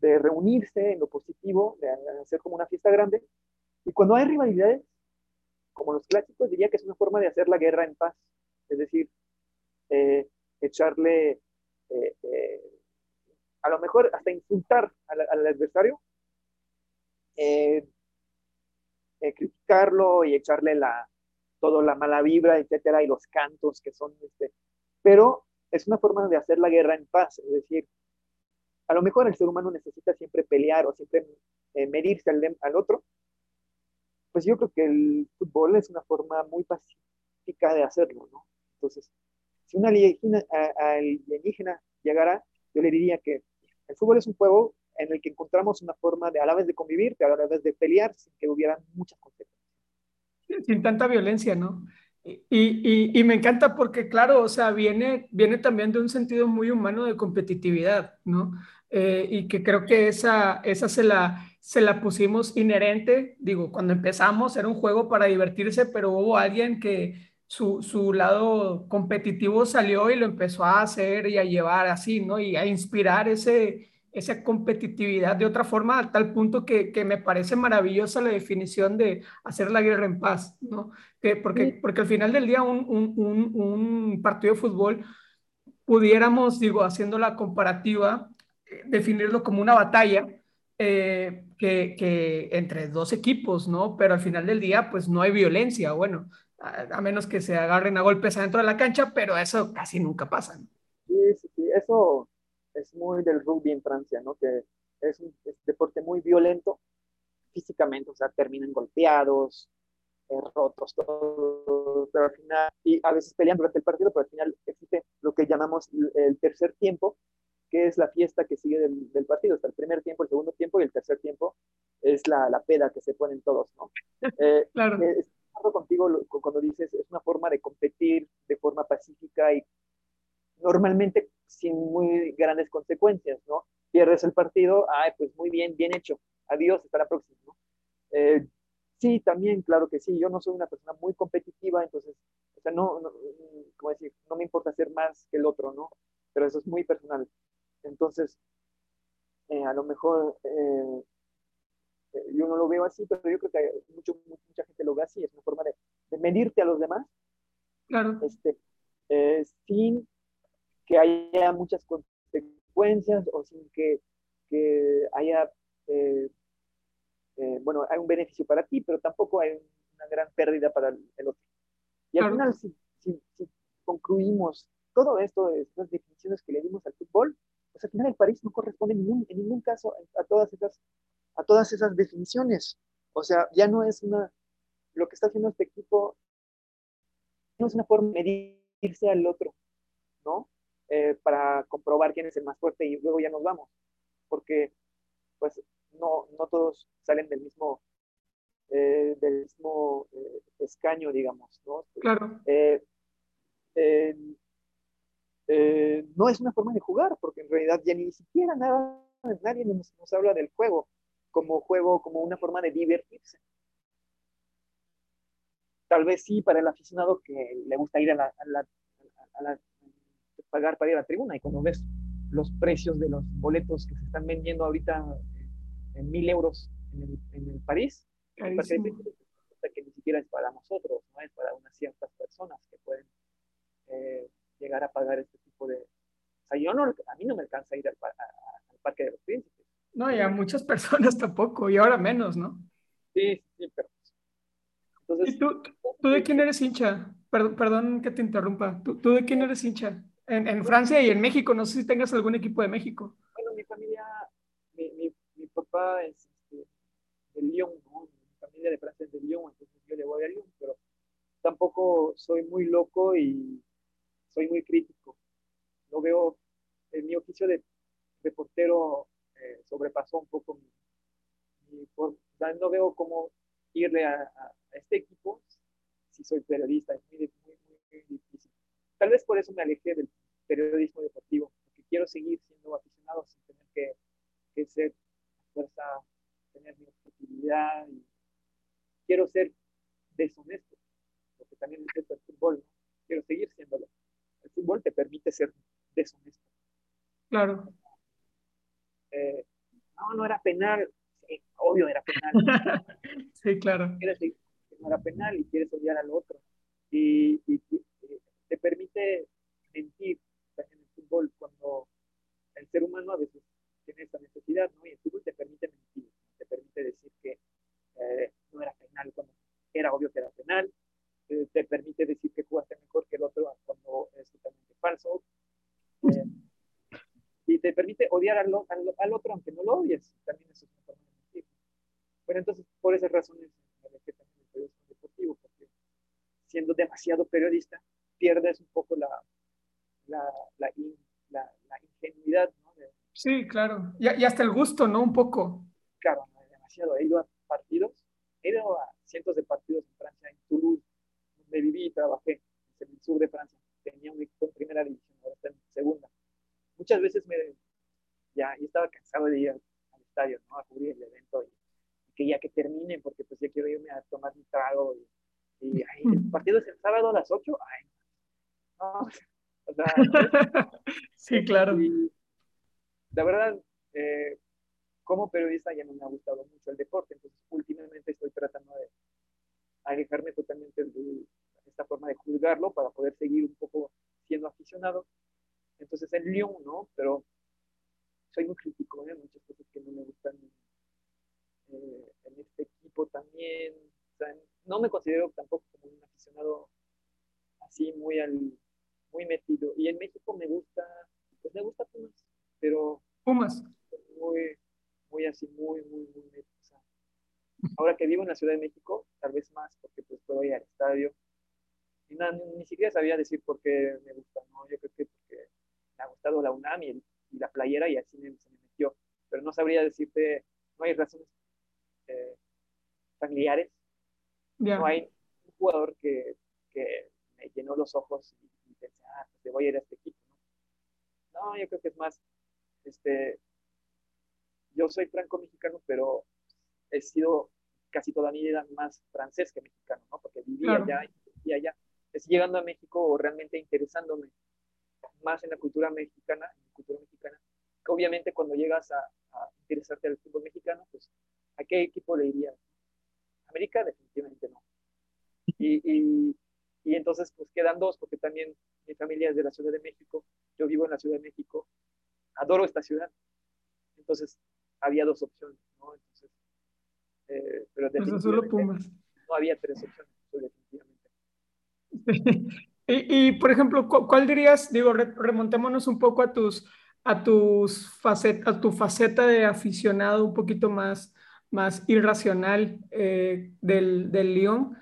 de reunirse en lo positivo, de hacer como una fiesta grande, y cuando hay rivalidades, como los clásicos, diría que es una forma de hacer la guerra en paz, es decir, eh, echarle, eh, eh, a lo mejor hasta insultar al, adversario, eh, criticarlo y echarle la, toda la mala vibra, etcétera, y los cantos que son, este, pero es una forma de hacer la guerra en paz, es decir, a lo mejor el ser humano necesita siempre pelear o siempre medirse al, al otro, pues yo creo que el fútbol es una forma muy pacífica de hacerlo, ¿no? Entonces, si alienígena, alienígena llegara, yo le diría que el fútbol es un juego en el que encontramos una forma de a la vez de convivir, pero a la vez de pelear sin que hubiera muchas consecuencias. Sin tanta violencia, ¿no? Y, y, y, me encanta porque, claro, o sea, viene, viene también de un sentido muy humano de competitividad, ¿no? Eh, y que creo que esa, esa se, la, se la pusimos inherente, digo, cuando empezamos era un juego para divertirse, pero hubo alguien que, su, lado competitivo salió y lo empezó a hacer y a llevar así, ¿no? Y a inspirar ese, esa competitividad de otra forma, a tal punto que, me parece maravillosa la definición de hacer la guerra en paz, ¿no? Que porque, porque al final del día un, un, partido de fútbol pudiéramos, digo, haciendo la comparativa, eh, definirlo como una batalla, eh, que, que, entre dos equipos, ¿no? Pero al final del día, pues no hay violencia. Bueno, a, menos que se agarren a golpes adentro de la cancha, pero eso casi nunca pasa. Sí, sí, sí, eso es muy del rugby en Francia, ¿no? Que es un deporte muy violento físicamente, o sea, terminan golpeados, eh, rotos, todo, pero al final, y a veces pelean durante el partido, pero al final existe lo que llamamos el tercer tiempo, que es la fiesta que sigue del, partido. Está el primer tiempo, el segundo tiempo y el tercer tiempo es la, la peda que se ponen todos, ¿no? Eh, claro. Contigo contigo cuando dices es una forma de competir de forma pacífica y normalmente sin muy grandes consecuencias, ¿no? Pierdes el partido, ay, pues muy bien, bien hecho, adiós, hasta la próxima, ¿no? Eh, sí, también, claro que sí, yo no soy una persona muy competitiva, entonces, o sea, no, no ¿cómo decir? No me importa ser más que el otro, ¿no? Pero eso es muy personal. Entonces, eh, a lo mejor eh, yo no lo veo así, pero yo creo que mucho, mucha gente lo ve así, es una forma de, medirte a los demás. Claro. Este, eh, sin que haya muchas consecuencias o sin que, que haya, eh, eh, bueno, hay un beneficio para ti, pero tampoco hay una gran pérdida para el, otro. Y al final, si, si, concluimos todo esto, estas definiciones que le dimos al fútbol, pues al final el París no corresponde en ningún, en ningún caso a todas esas a todas esas definiciones. O sea, ya no es una, lo que está haciendo este equipo, no es una forma de medirse al otro, ¿no? Eh, para comprobar quién es el más fuerte y luego ya nos vamos, porque pues no, no todos salen del mismo, eh, del mismo eh, escaño, digamos, ¿no? Claro. no es una forma de jugar, porque en realidad ya ni siquiera nada, nadie nos, nos habla del juego como juego, como una forma de divertirse. Tal vez sí para el aficionado que le gusta ir a la, pagar para ir a la tribuna y cuando ves los precios de los boletos que se están vendiendo ahorita en mil euros en el, en París, que ni siquiera es para nosotros, no es para unas ciertas personas que pueden eh, llegar a pagar este tipo de... O sea, yo no, a mí no me alcanza ir al, al Parque de los Príncipes no, y a muchas personas tampoco, y ahora menos, ¿no? Sí, sí, pero. Entonces, ¿Y tú, tú de quién eres hincha? Perdón, perdón que te interrumpa. ¿Tú, ¿Tú, de quién eres hincha? En, en, Francia y en México, no sé si tengas algún equipo de México. Bueno, mi familia, mi, mi, mi papá es este, de Lyon, ¿no? Mi familia de Francia es de Lyon, entonces yo le voy a Lyon, pero tampoco soy muy loco y soy muy crítico. No veo, en mi oficio de reportero eh, sobrepasó un poco mi, No veo cómo irle a, este equipo si soy periodista, es muy, muy, difícil. Tal vez por eso me alejé del periodismo deportivo, porque quiero seguir siendo aficionado sin tener que, que ser fuerza, tener mi objetividad y quiero ser deshonesto, porque también es el fútbol, quiero seguir siéndolo. El fútbol te permite ser deshonesto. Claro. Eh, no, no era penal, obvio era penal. sí, claro. no era penal y quieres odiar al otro. Y, te permite mentir en el fútbol cuando el ser humano a veces tiene esa necesidad, ¿no? Y el fútbol te permite mentir, te permite decir que eh, no era penal cuando era obvio que era penal, eh, te permite decir que jugaste mejor que el otro cuando es totalmente falso y te permite odiar al, al, otro aunque no lo odies. También eso es una forma de mentir. Bueno, entonces, por esas razones dejé también el periodismo deportivo, porque siendo demasiado periodista, pierdes un poco la, la, la, ingenuidad, ¿no? sí, claro. Y, y, hasta el gusto, ¿no? Un poco. Claro, demasiado. He ido a partidos, he ido a cientos de partidos en Francia, en Toulouse, donde viví y trabajé, en el sur de Francia. Tenía un equipo en primera división, ahora está en segunda muchas veces me, ya, estaba cansado de ir al, estadio, ¿no? A cubrir el evento y, que ya que termine, porque pues ya quiero irme a tomar mi trago y, el partido es el sábado a las 8, ay, no, o sea, sí, claro. la verdad, eh, como periodista ya no me ha gustado mucho el deporte, entonces últimamente estoy tratando de alejarme totalmente de esta forma de juzgarlo para poder seguir un poco siendo aficionado entonces en Lyon, ¿no? Pero soy muy crítico, ¿eh? Muchas cosas que no me gustan eh, en este equipo también. O sea, no me considero tampoco como un aficionado así muy al muy metido. Y en México me gusta, pues me gusta Pumas, pero Pumas. Muy, muy así, muy, muy, muy metido. ahora que vivo en la Ciudad de México, tal vez más, porque pues puedo ir al estadio. Y nada, ni, ni, siquiera sabía decir por qué me gusta, ¿no? Yo creo que porque ha gustado la UNAM y, la playera y así me, se me metió. Pero no sabría decirte, no hay razones eh, familiares, no hay jugador que, me llenó los ojos y, pensé, ah, pues te voy a ir a este equipo. ¿no? no, yo creo que es más, este, yo soy franco-mexicano, pero he sido casi toda mi vida más francés que mexicano, ¿no? Porque vivía allá y vivía allá. Es llegando a México realmente interesándome más en la cultura mexicana, en la cultura mexicana. Obviamente cuando llegas a, interesarte al fútbol mexicano, pues ¿a qué equipo le irías? América definitivamente no. Y, y, y, entonces pues quedan dos, porque también mi familia es de la Ciudad de México, yo vivo en la Ciudad de México, adoro esta ciudad. Entonces había dos opciones, ¿no? Entonces, eh, pero pues solo Pumas. no había tres opciones, definitivamente. Y, por ejemplo, ¿cuál dirías, digo, remontémonos un poco a tus, a tus facet, a tu faceta de aficionado un poquito más, más irracional eh, del, del Lyon.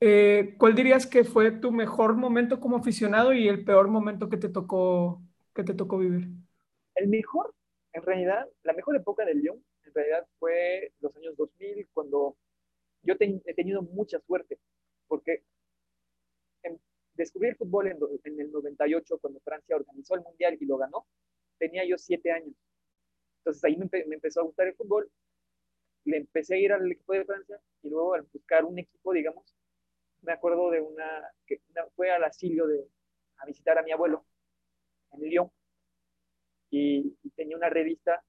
Eh, ¿Cuál dirías que fue tu mejor momento como aficionado y el peor momento que te tocó, que te tocó vivir? El mejor, en realidad, la mejor época del Lyon, en realidad fue los años 2000, cuando yo he tenido mucha suerte, porque descubrí el fútbol en, en, el 98, cuando Francia organizó el Mundial y lo ganó, tenía yo siete años. Entonces ahí me, empezó a gustar el fútbol, le empecé a ir al equipo de Francia y luego al buscar un equipo, digamos, me acuerdo de una, que fue al asilio de, a visitar a mi abuelo en Lyon y, tenía una revista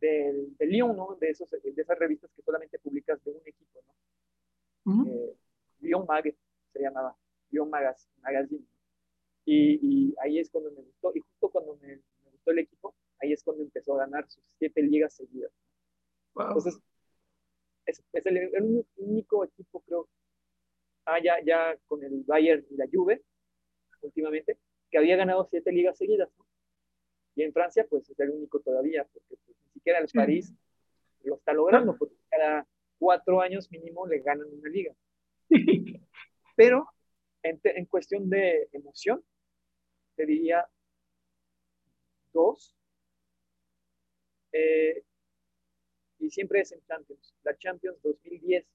del, Lyon, ¿no? De, esos, de esas revistas que solamente publicas de un equipo, ¿no? Eh, Lyon Mag se llamaba. Lyon Magazine. Y, ahí es cuando me gustó, y justo cuando me, gustó el equipo, ahí es cuando empezó a ganar sus siete ligas seguidas. Entonces, es, el, único equipo, creo, ah, ya, ya con el Bayern y la Juve, últimamente, que había ganado siete ligas seguidas. Y en Francia, pues es el único todavía, porque pues, ni siquiera el París lo está logrando, porque cada cuatro años mínimo le ganan una liga. Pero en, cuestión de emoción, te diría dos. Eh, y siempre es en Champions. La Champions 2010,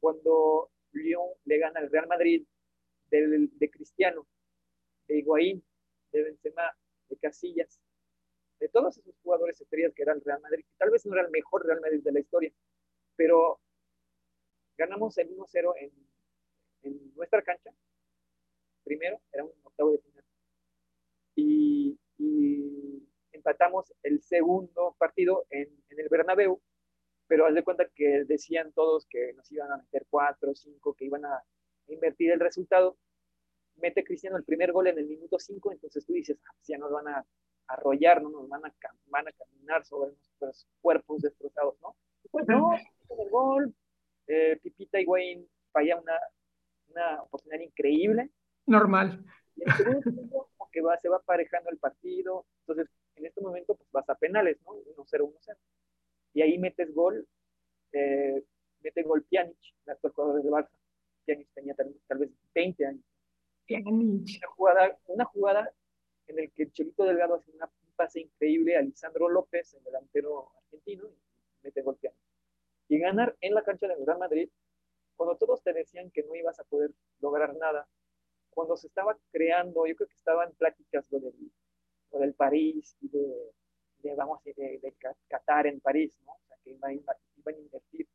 cuando Lyon le gana al Real Madrid de, Cristiano, de Higuaín, de Benzema, de Casillas, de todos esos jugadores estrellas que eran el Real Madrid, tal vez no era el mejor Real Madrid de la historia, pero ganamos el 1-0 en, en nuestra cancha primero, era un octavo de final. Y, empatamos el segundo partido en, el Bernabéu, pero haz de cuenta que decían todos que nos iban a meter cuatro cinco, que iban a invertir el resultado. Mete Cristiano el primer gol en el minuto cinco, entonces tú dices, ah, pues ya nos van a arrollar, ¿no? nos van a, van a caminar sobre nuestros cuerpos destrozados, ¿no? Pues no, el gol, eh, Pipita y Wayne falla una, una oportunidad increíble, normal. Y en segundo que va, se va aparejando el partido, entonces en este momento pues vas a penales, ¿no? 1-0, 1-0. Y ahí metes gol, eh, mete gol Pjanic, el actual jugador de Barça. Pjanic tenía tal, vez 20 años. Pjanic. Una jugada, una jugada en el que Chelito Delgado hace una, un pase increíble a Lisandro López, el delantero argentino, y mete gol Pjanic. Y ganar en la cancha del Real Madrid, cuando todos te decían que no ibas a poder lograr nada, cuando se estaba creando, yo creo que estaban pláticas lo del, lo del París y de, de vamos, de, de, Qatar en París, ¿no? O sea, que iban, iban a invertir.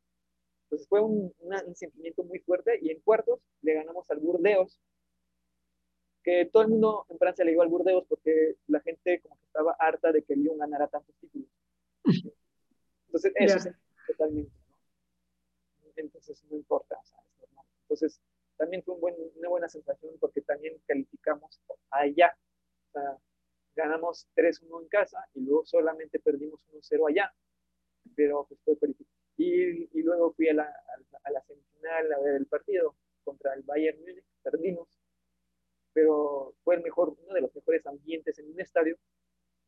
Entonces fue un, un, sentimiento muy fuerte y en cuartos le ganamos al Burdeos, que todo el mundo en Francia le dio al Burdeos porque la gente como que estaba harta de que Lyon ganara tantos títulos. Entonces eso es totalmente. Entonces no importa, o normal. Entonces también fue una buena sensación porque también calificamos allá. O sea, ganamos 3-1 en casa y luego solamente perdimos 1-0 allá, pero pues fue y, y luego fui a la, a la semifinal a ver el partido contra el Bayern Múnich, perdimos, pero fue el mejor, uno de los mejores ambientes en un estadio,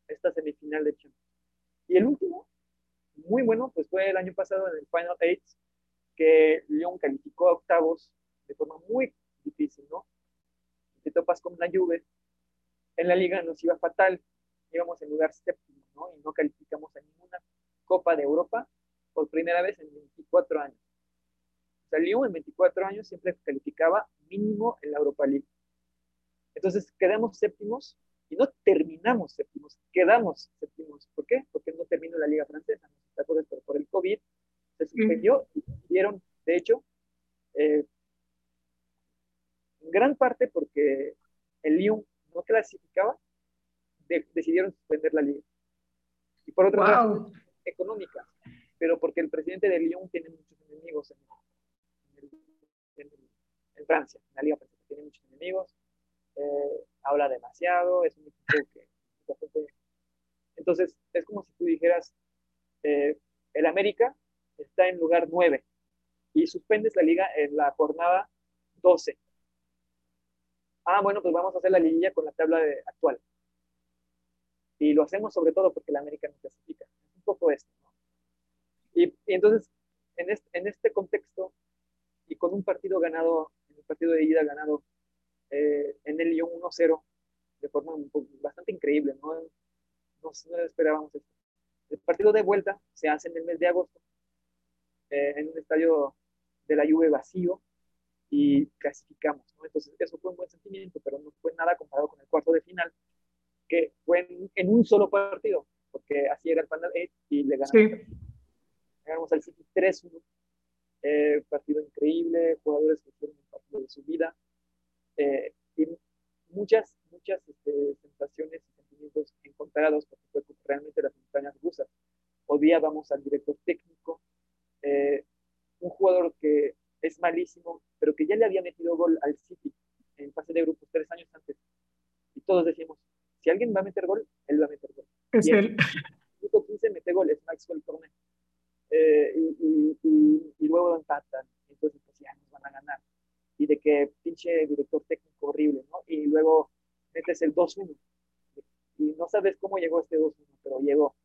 esta semifinal de Champions. Y el último, muy bueno, pues fue el año pasado en el Final Eight, que Lyon calificó a octavos de forma muy difícil, ¿no? Te topas con la Juve, en la liga nos iba fatal, íbamos en lugar séptimo, ¿no? Y no calificamos a ninguna Copa de Europa por primera vez en 24 años. O sea, Lyon en 24 años siempre calificaba mínimo en la Europa League. Entonces quedamos séptimos y no terminamos séptimos, quedamos séptimos. ¿Por qué? Porque no terminó la Liga Francesa, por, por el COVID se suspendió y dieron, de hecho, eh, en gran parte porque el Lyon no clasificaba, decidieron suspender la liga. Y por otra wow. económica, pero porque el presidente de Lyon tiene muchos enemigos en, Francia, en la liga francesa, tiene muchos enemigos, eh, habla demasiado, es un equipo que... Entonces, es como si tú dijeras, eh, el América está en lugar 9 y suspendes la liga en la jornada 12 ah, bueno, pues vamos a hacer la liguilla con la tabla actual. Y lo hacemos sobre todo porque la América no clasifica. Es un poco esto. ¿no? Y, entonces, en este, en este, contexto, y con un partido ganado, un partido de ida ganado eh, en el Lyon 1-0, de forma bastante increíble, ¿no? No, no esperábamos esto. El partido de vuelta se hace en el mes de agosto, eh, en un estadio de la Juve vacío, y clasificamos. ¿no? Entonces, eso fue un buen sentimiento, pero no fue nada comparado con el cuarto de final, que fue en, un solo partido, porque así era el Final 8 y le ganamos, ganamos al City 3-1. Eh, partido increíble, jugadores que hicieron un partido de su vida, eh, y muchas, muchas este, sensaciones y sentimientos encontrados, porque fue realmente las montañas rusas. Odiábamos al director técnico, eh, un jugador que es malísimo, pero que ya le había metido gol al City en fase de grupos tres años antes. Y todos decíamos, si alguien va a meter gol, él va a meter gol. Es y él. El 15 mete gol, es Maxwell Cornet. Eh, y, y, y, luego empatan. Entonces, pues ya nos van a ganar. Y de que pinche director técnico horrible, ¿no? Y luego metes el 2-1. Y no sabes cómo llegó este 2-1, pero llegó.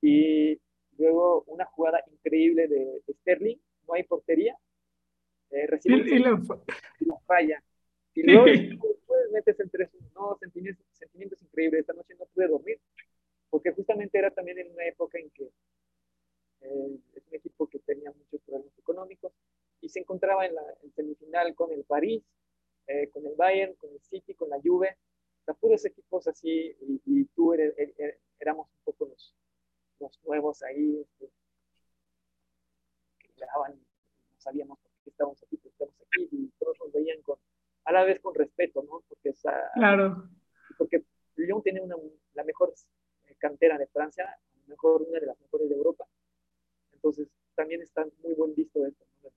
Y luego una jugada increíble de Sterling, no hay portería, eh, recibe y, la... falla. Y luego después metes el 3 No, sentimientos, sentimientos increíbles. Esta noche no pude dormir, porque justamente era también en una época en que eh, es un equipo que tenía muchos problemas económicos y se encontraba en la semifinal con el París, eh, con el Bayern, con el City, con la Juve. Sea, puros equipos así, y, tú er, er, éramos un poco los, los nuevos ahí, este, que daban, no sabíamos estamos aquí, estamos aquí, y todos nos veían con, a la vez con respeto, ¿no? Porque, esa, claro. porque Lyon tiene una, la mejor eh, cantera de Francia, a lo mejor una de las mejores de Europa, entonces también está muy buen visto esto. ¿no?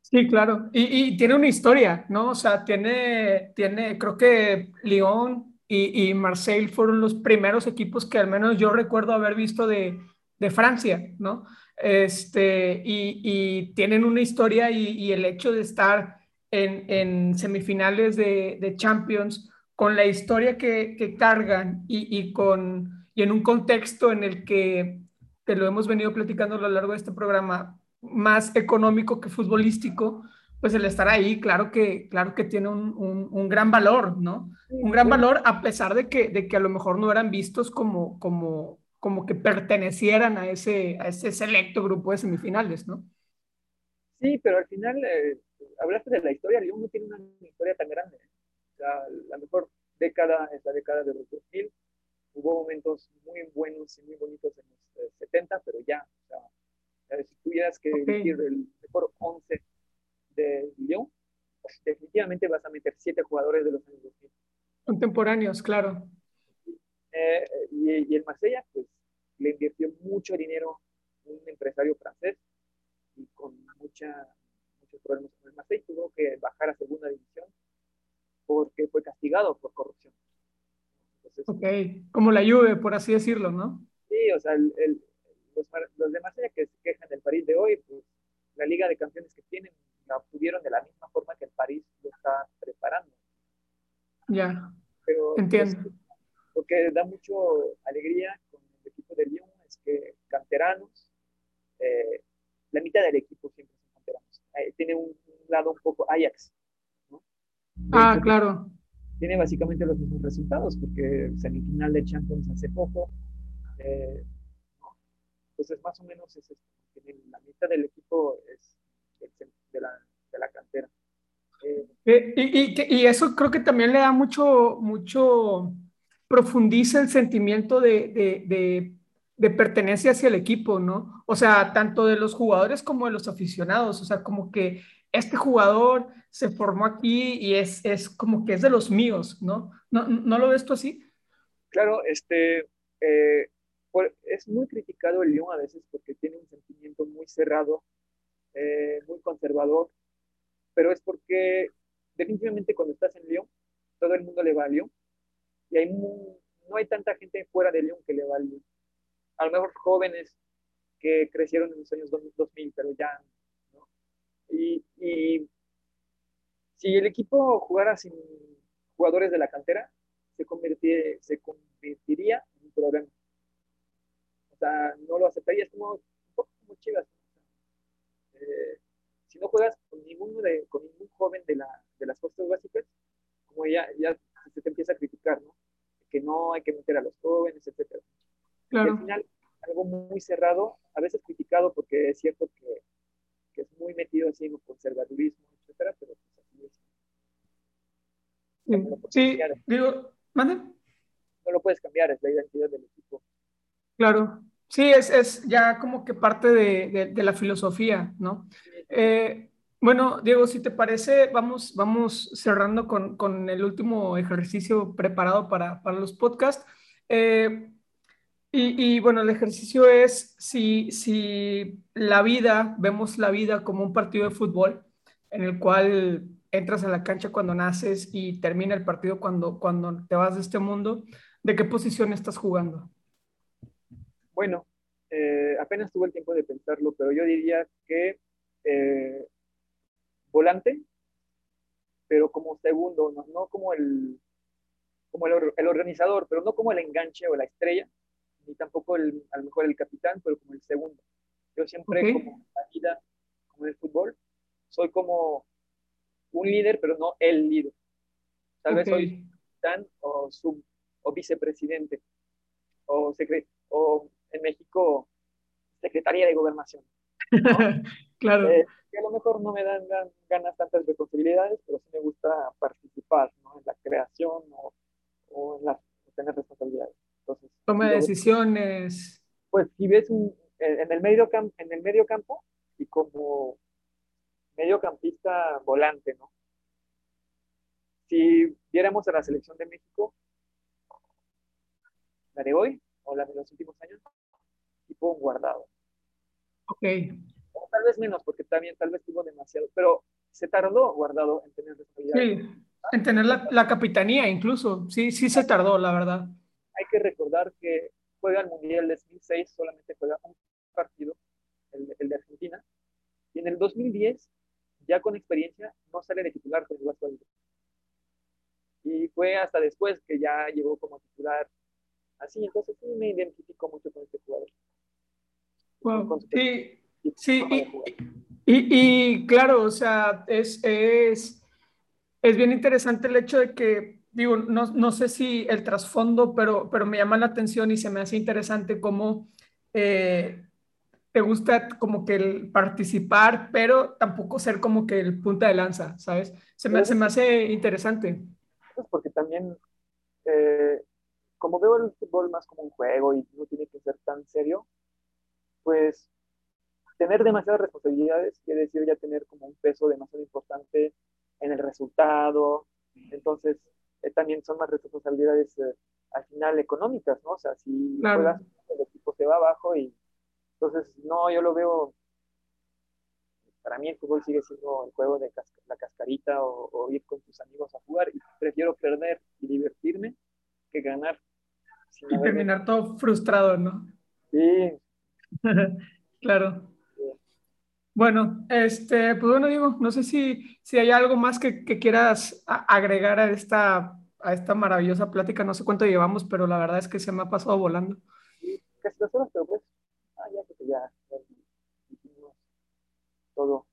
Sí, claro, y, y, tiene una historia, ¿no? O sea, tiene, tiene creo que Lyon y, y Marseille fueron los primeros equipos que al menos yo recuerdo haber visto de, de Francia, ¿no? Este, y, tienen una historia y, el hecho de estar en, semifinales de, Champions con la historia que, cargan y, con, y en un contexto en el que, te lo hemos venido platicando a lo largo de este programa, más económico que futbolístico, pues el estar ahí, claro que, claro que tiene un, gran valor, ¿no? Un gran valor a pesar de que, de que a lo mejor no eran vistos como, como, como que pertenecieran a ese, a ese selecto grupo de semifinales, ¿no? Sí, pero al final, eh, hablaste de la historia, Lyon no tiene una historia tan grande. O sea, la mejor década es la década de los 2000. Hubo momentos muy buenos y muy bonitos en los 70, eh, pero ya, o sea, si tuvieras que elegir el mejor 11 de Lyon, pues definitivamente vas a meter siete jugadores de los años 2000. Contemporáneos, claro. Eh, y, el Marsella, pues, le invirtió mucho dinero un empresario francés y con mucha, muchos problemas con el Marsella tuvo que bajar a segunda división porque fue castigado por corrupción. ok, como la Juve, por así decirlo, ¿no? Sí, o sea, el, los, los, de Marsella que se quejan del París de hoy, pues la Liga de Campeones que tienen la obtuvieron de la misma forma que el París lo está preparando. Ya, Pero, entiendo. Pues, porque da mucho alegría con el equipo de Lyon, es que canteranos, eh, la mitad del equipo siempre son canteranos. Eh, tiene un, lado un poco Ajax, ¿no? Ah, claro. Tiene básicamente los mismos resultados, porque semifinal de Champions hace poco. Eh, Entonces, más o menos es esto. La mitad del equipo es de, la, de la cantera. Eh, y, y, eso creo que también le da mucho, mucho, profundiza el sentimiento de, de, de, pertenencia hacia el equipo, ¿no? O sea, tanto de los jugadores como de los aficionados, o sea, como que este jugador se formó aquí y es, es como que es de los míos, ¿no? ¿No, no lo ves tú así? Claro, este, eh, es muy criticado el Lyon a veces porque tiene un sentimiento muy cerrado, eh, muy conservador, pero es porque definitivamente cuando estás en Lyon, todo el mundo le va a Lyon y hay no hay tanta gente fuera de Lyon que le va a Lyon. A lo mejor jóvenes que crecieron en los años 2000, pero ya, ¿no? Y, si el equipo jugara sin jugadores de la cantera, se, se convertiría en un problema. O sea, no lo aceptaría, es como un poco como Chivas. Eh, si no juegas con ninguno de, con ningún joven de, la, de las fuerzas básicas, como ya, ya se te empieza a criticar, ¿no? Que no hay que meter a los jóvenes, etcétera. Claro. al final, algo muy cerrado, a veces criticado porque es cierto que, que es muy metido así en el conservadurismo, etcétera, pero pues así es. Sí, digo, ¿mande? No lo puedes cambiar, es la identidad del equipo. Claro, sí, es, es ya como que parte de, de, la filosofía, ¿no? Eh, bueno, Diego, si te parece, vamos, vamos cerrando con, con el último ejercicio preparado para, para los podcasts. Eh, y, y, bueno, el ejercicio es si, si la vida, vemos la vida como un partido de fútbol en el cual entras a la cancha cuando naces y termina el partido cuando, cuando te vas de este mundo, ¿de qué posición estás jugando? Bueno, eh, apenas tuve el tiempo de pensarlo, pero yo diría que eh, volante, pero como segundo, no, como, el, como el, organizador, pero no como el enganche o la estrella, ni tampoco el, a lo mejor el capitán, pero como el segundo. Yo siempre, como en la vida, como en el fútbol, soy como un líder, pero no el líder. Tal vez soy capitán o, sub, o vicepresidente, o, o en México, secretaria de gobernación. claro. Eh, que a lo mejor no me dan ganas tantas responsabilidades, pero sí me gusta participar ¿no? en la creación o, o en, la, tener responsabilidades. Entonces, Toma decisiones. Pues si ves un, en, el medio en el medio campo y como mediocampista volante, ¿no? Si viéramos a la selección de México, la de hoy o la de los últimos años, tipo guardado. Ok. O tal vez menos, porque también tal vez tuvo demasiado, pero se tardó guardado en tener responsabilidad. Sí, en tener la, la, capitanía incluso. Sí, sí se tardó, la verdad. Hay que recordar que juega el Mundial de 2006, solamente juega un partido, el, el de Argentina, y en el 2010, ya con experiencia, no sale de titular con el Vasco Y fue hasta después que ya llegó como titular. Así, entonces sí me identifico mucho con este jugador. Wow. Sí, Sí, y, y, claro, o sea, es, es, es, bien interesante el hecho de que, digo, no, no, sé si el trasfondo, pero, pero me llama la atención y se me hace interesante cómo eh, te gusta como que el participar, pero tampoco ser como que el punta de lanza, ¿sabes? Se me, se me hace interesante. Pues porque también, eh, como veo el fútbol más como un juego y no tiene que ser tan serio, pues tener demasiadas responsabilidades quiere decir ya tener como un peso demasiado importante en el resultado. Entonces, eh, también son más responsabilidades eh, al final económicas, ¿no? O sea, si juegas, el equipo se va abajo y entonces, no, yo lo veo, para mí el fútbol sigue siendo el juego de la cascarita o, ir con tus amigos a jugar y prefiero perder y divertirme que ganar. Y terminar todo frustrado, ¿no? Sí. claro. Bueno, este, pues bueno, digo, no sé si, si hay algo más que, que quieras agregar a esta, a esta maravillosa plática. No sé cuánto llevamos, pero la verdad es que se me ha pasado volando. Sí, casi dos horas, pero pues, ah, ya, ya, ya todo.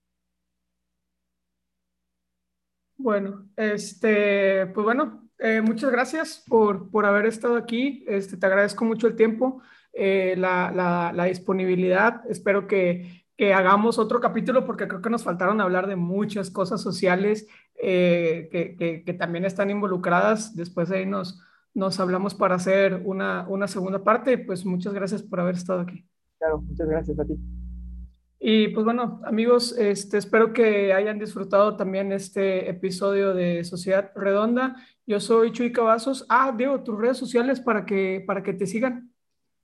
Bueno, este, pues bueno, eh, muchas gracias por, por haber estado aquí. Este, te agradezco mucho el tiempo, eh, la, la, la disponibilidad. Espero que que hagamos otro capítulo porque creo que nos faltaron hablar de muchas cosas sociales eh, que, que, también están involucradas. Después de ahí nos, nos hablamos para hacer una, una segunda parte. Pues muchas gracias por haber estado aquí. Claro, muchas gracias a ti. Y pues bueno, amigos, este, espero que hayan disfrutado también este episodio de Sociedad Redonda. Yo soy Chuy Cavazos. Ah, Diego, tus redes sociales para que, para que te sigan.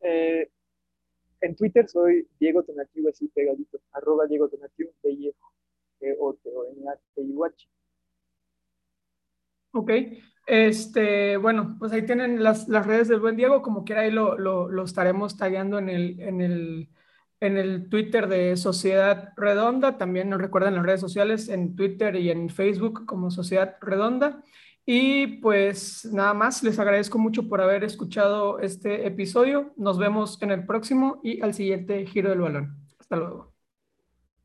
Eh, en Twitter soy Diego Tonatiuh, así pegadito, arroba Diego Tonatiuh, d o t o n a t u h Ok, este, bueno, pues ahí tienen las, las, redes del buen Diego, como quiera ahí lo, lo, lo estaremos tagueando en el, en, el, en el Twitter de Sociedad Redonda, también nos recuerdan las redes sociales en Twitter y en Facebook como Sociedad Redonda. Y pues nada más, les agradezco mucho por haber escuchado este episodio. Nos vemos en el próximo y al siguiente giro del balón. Hasta luego.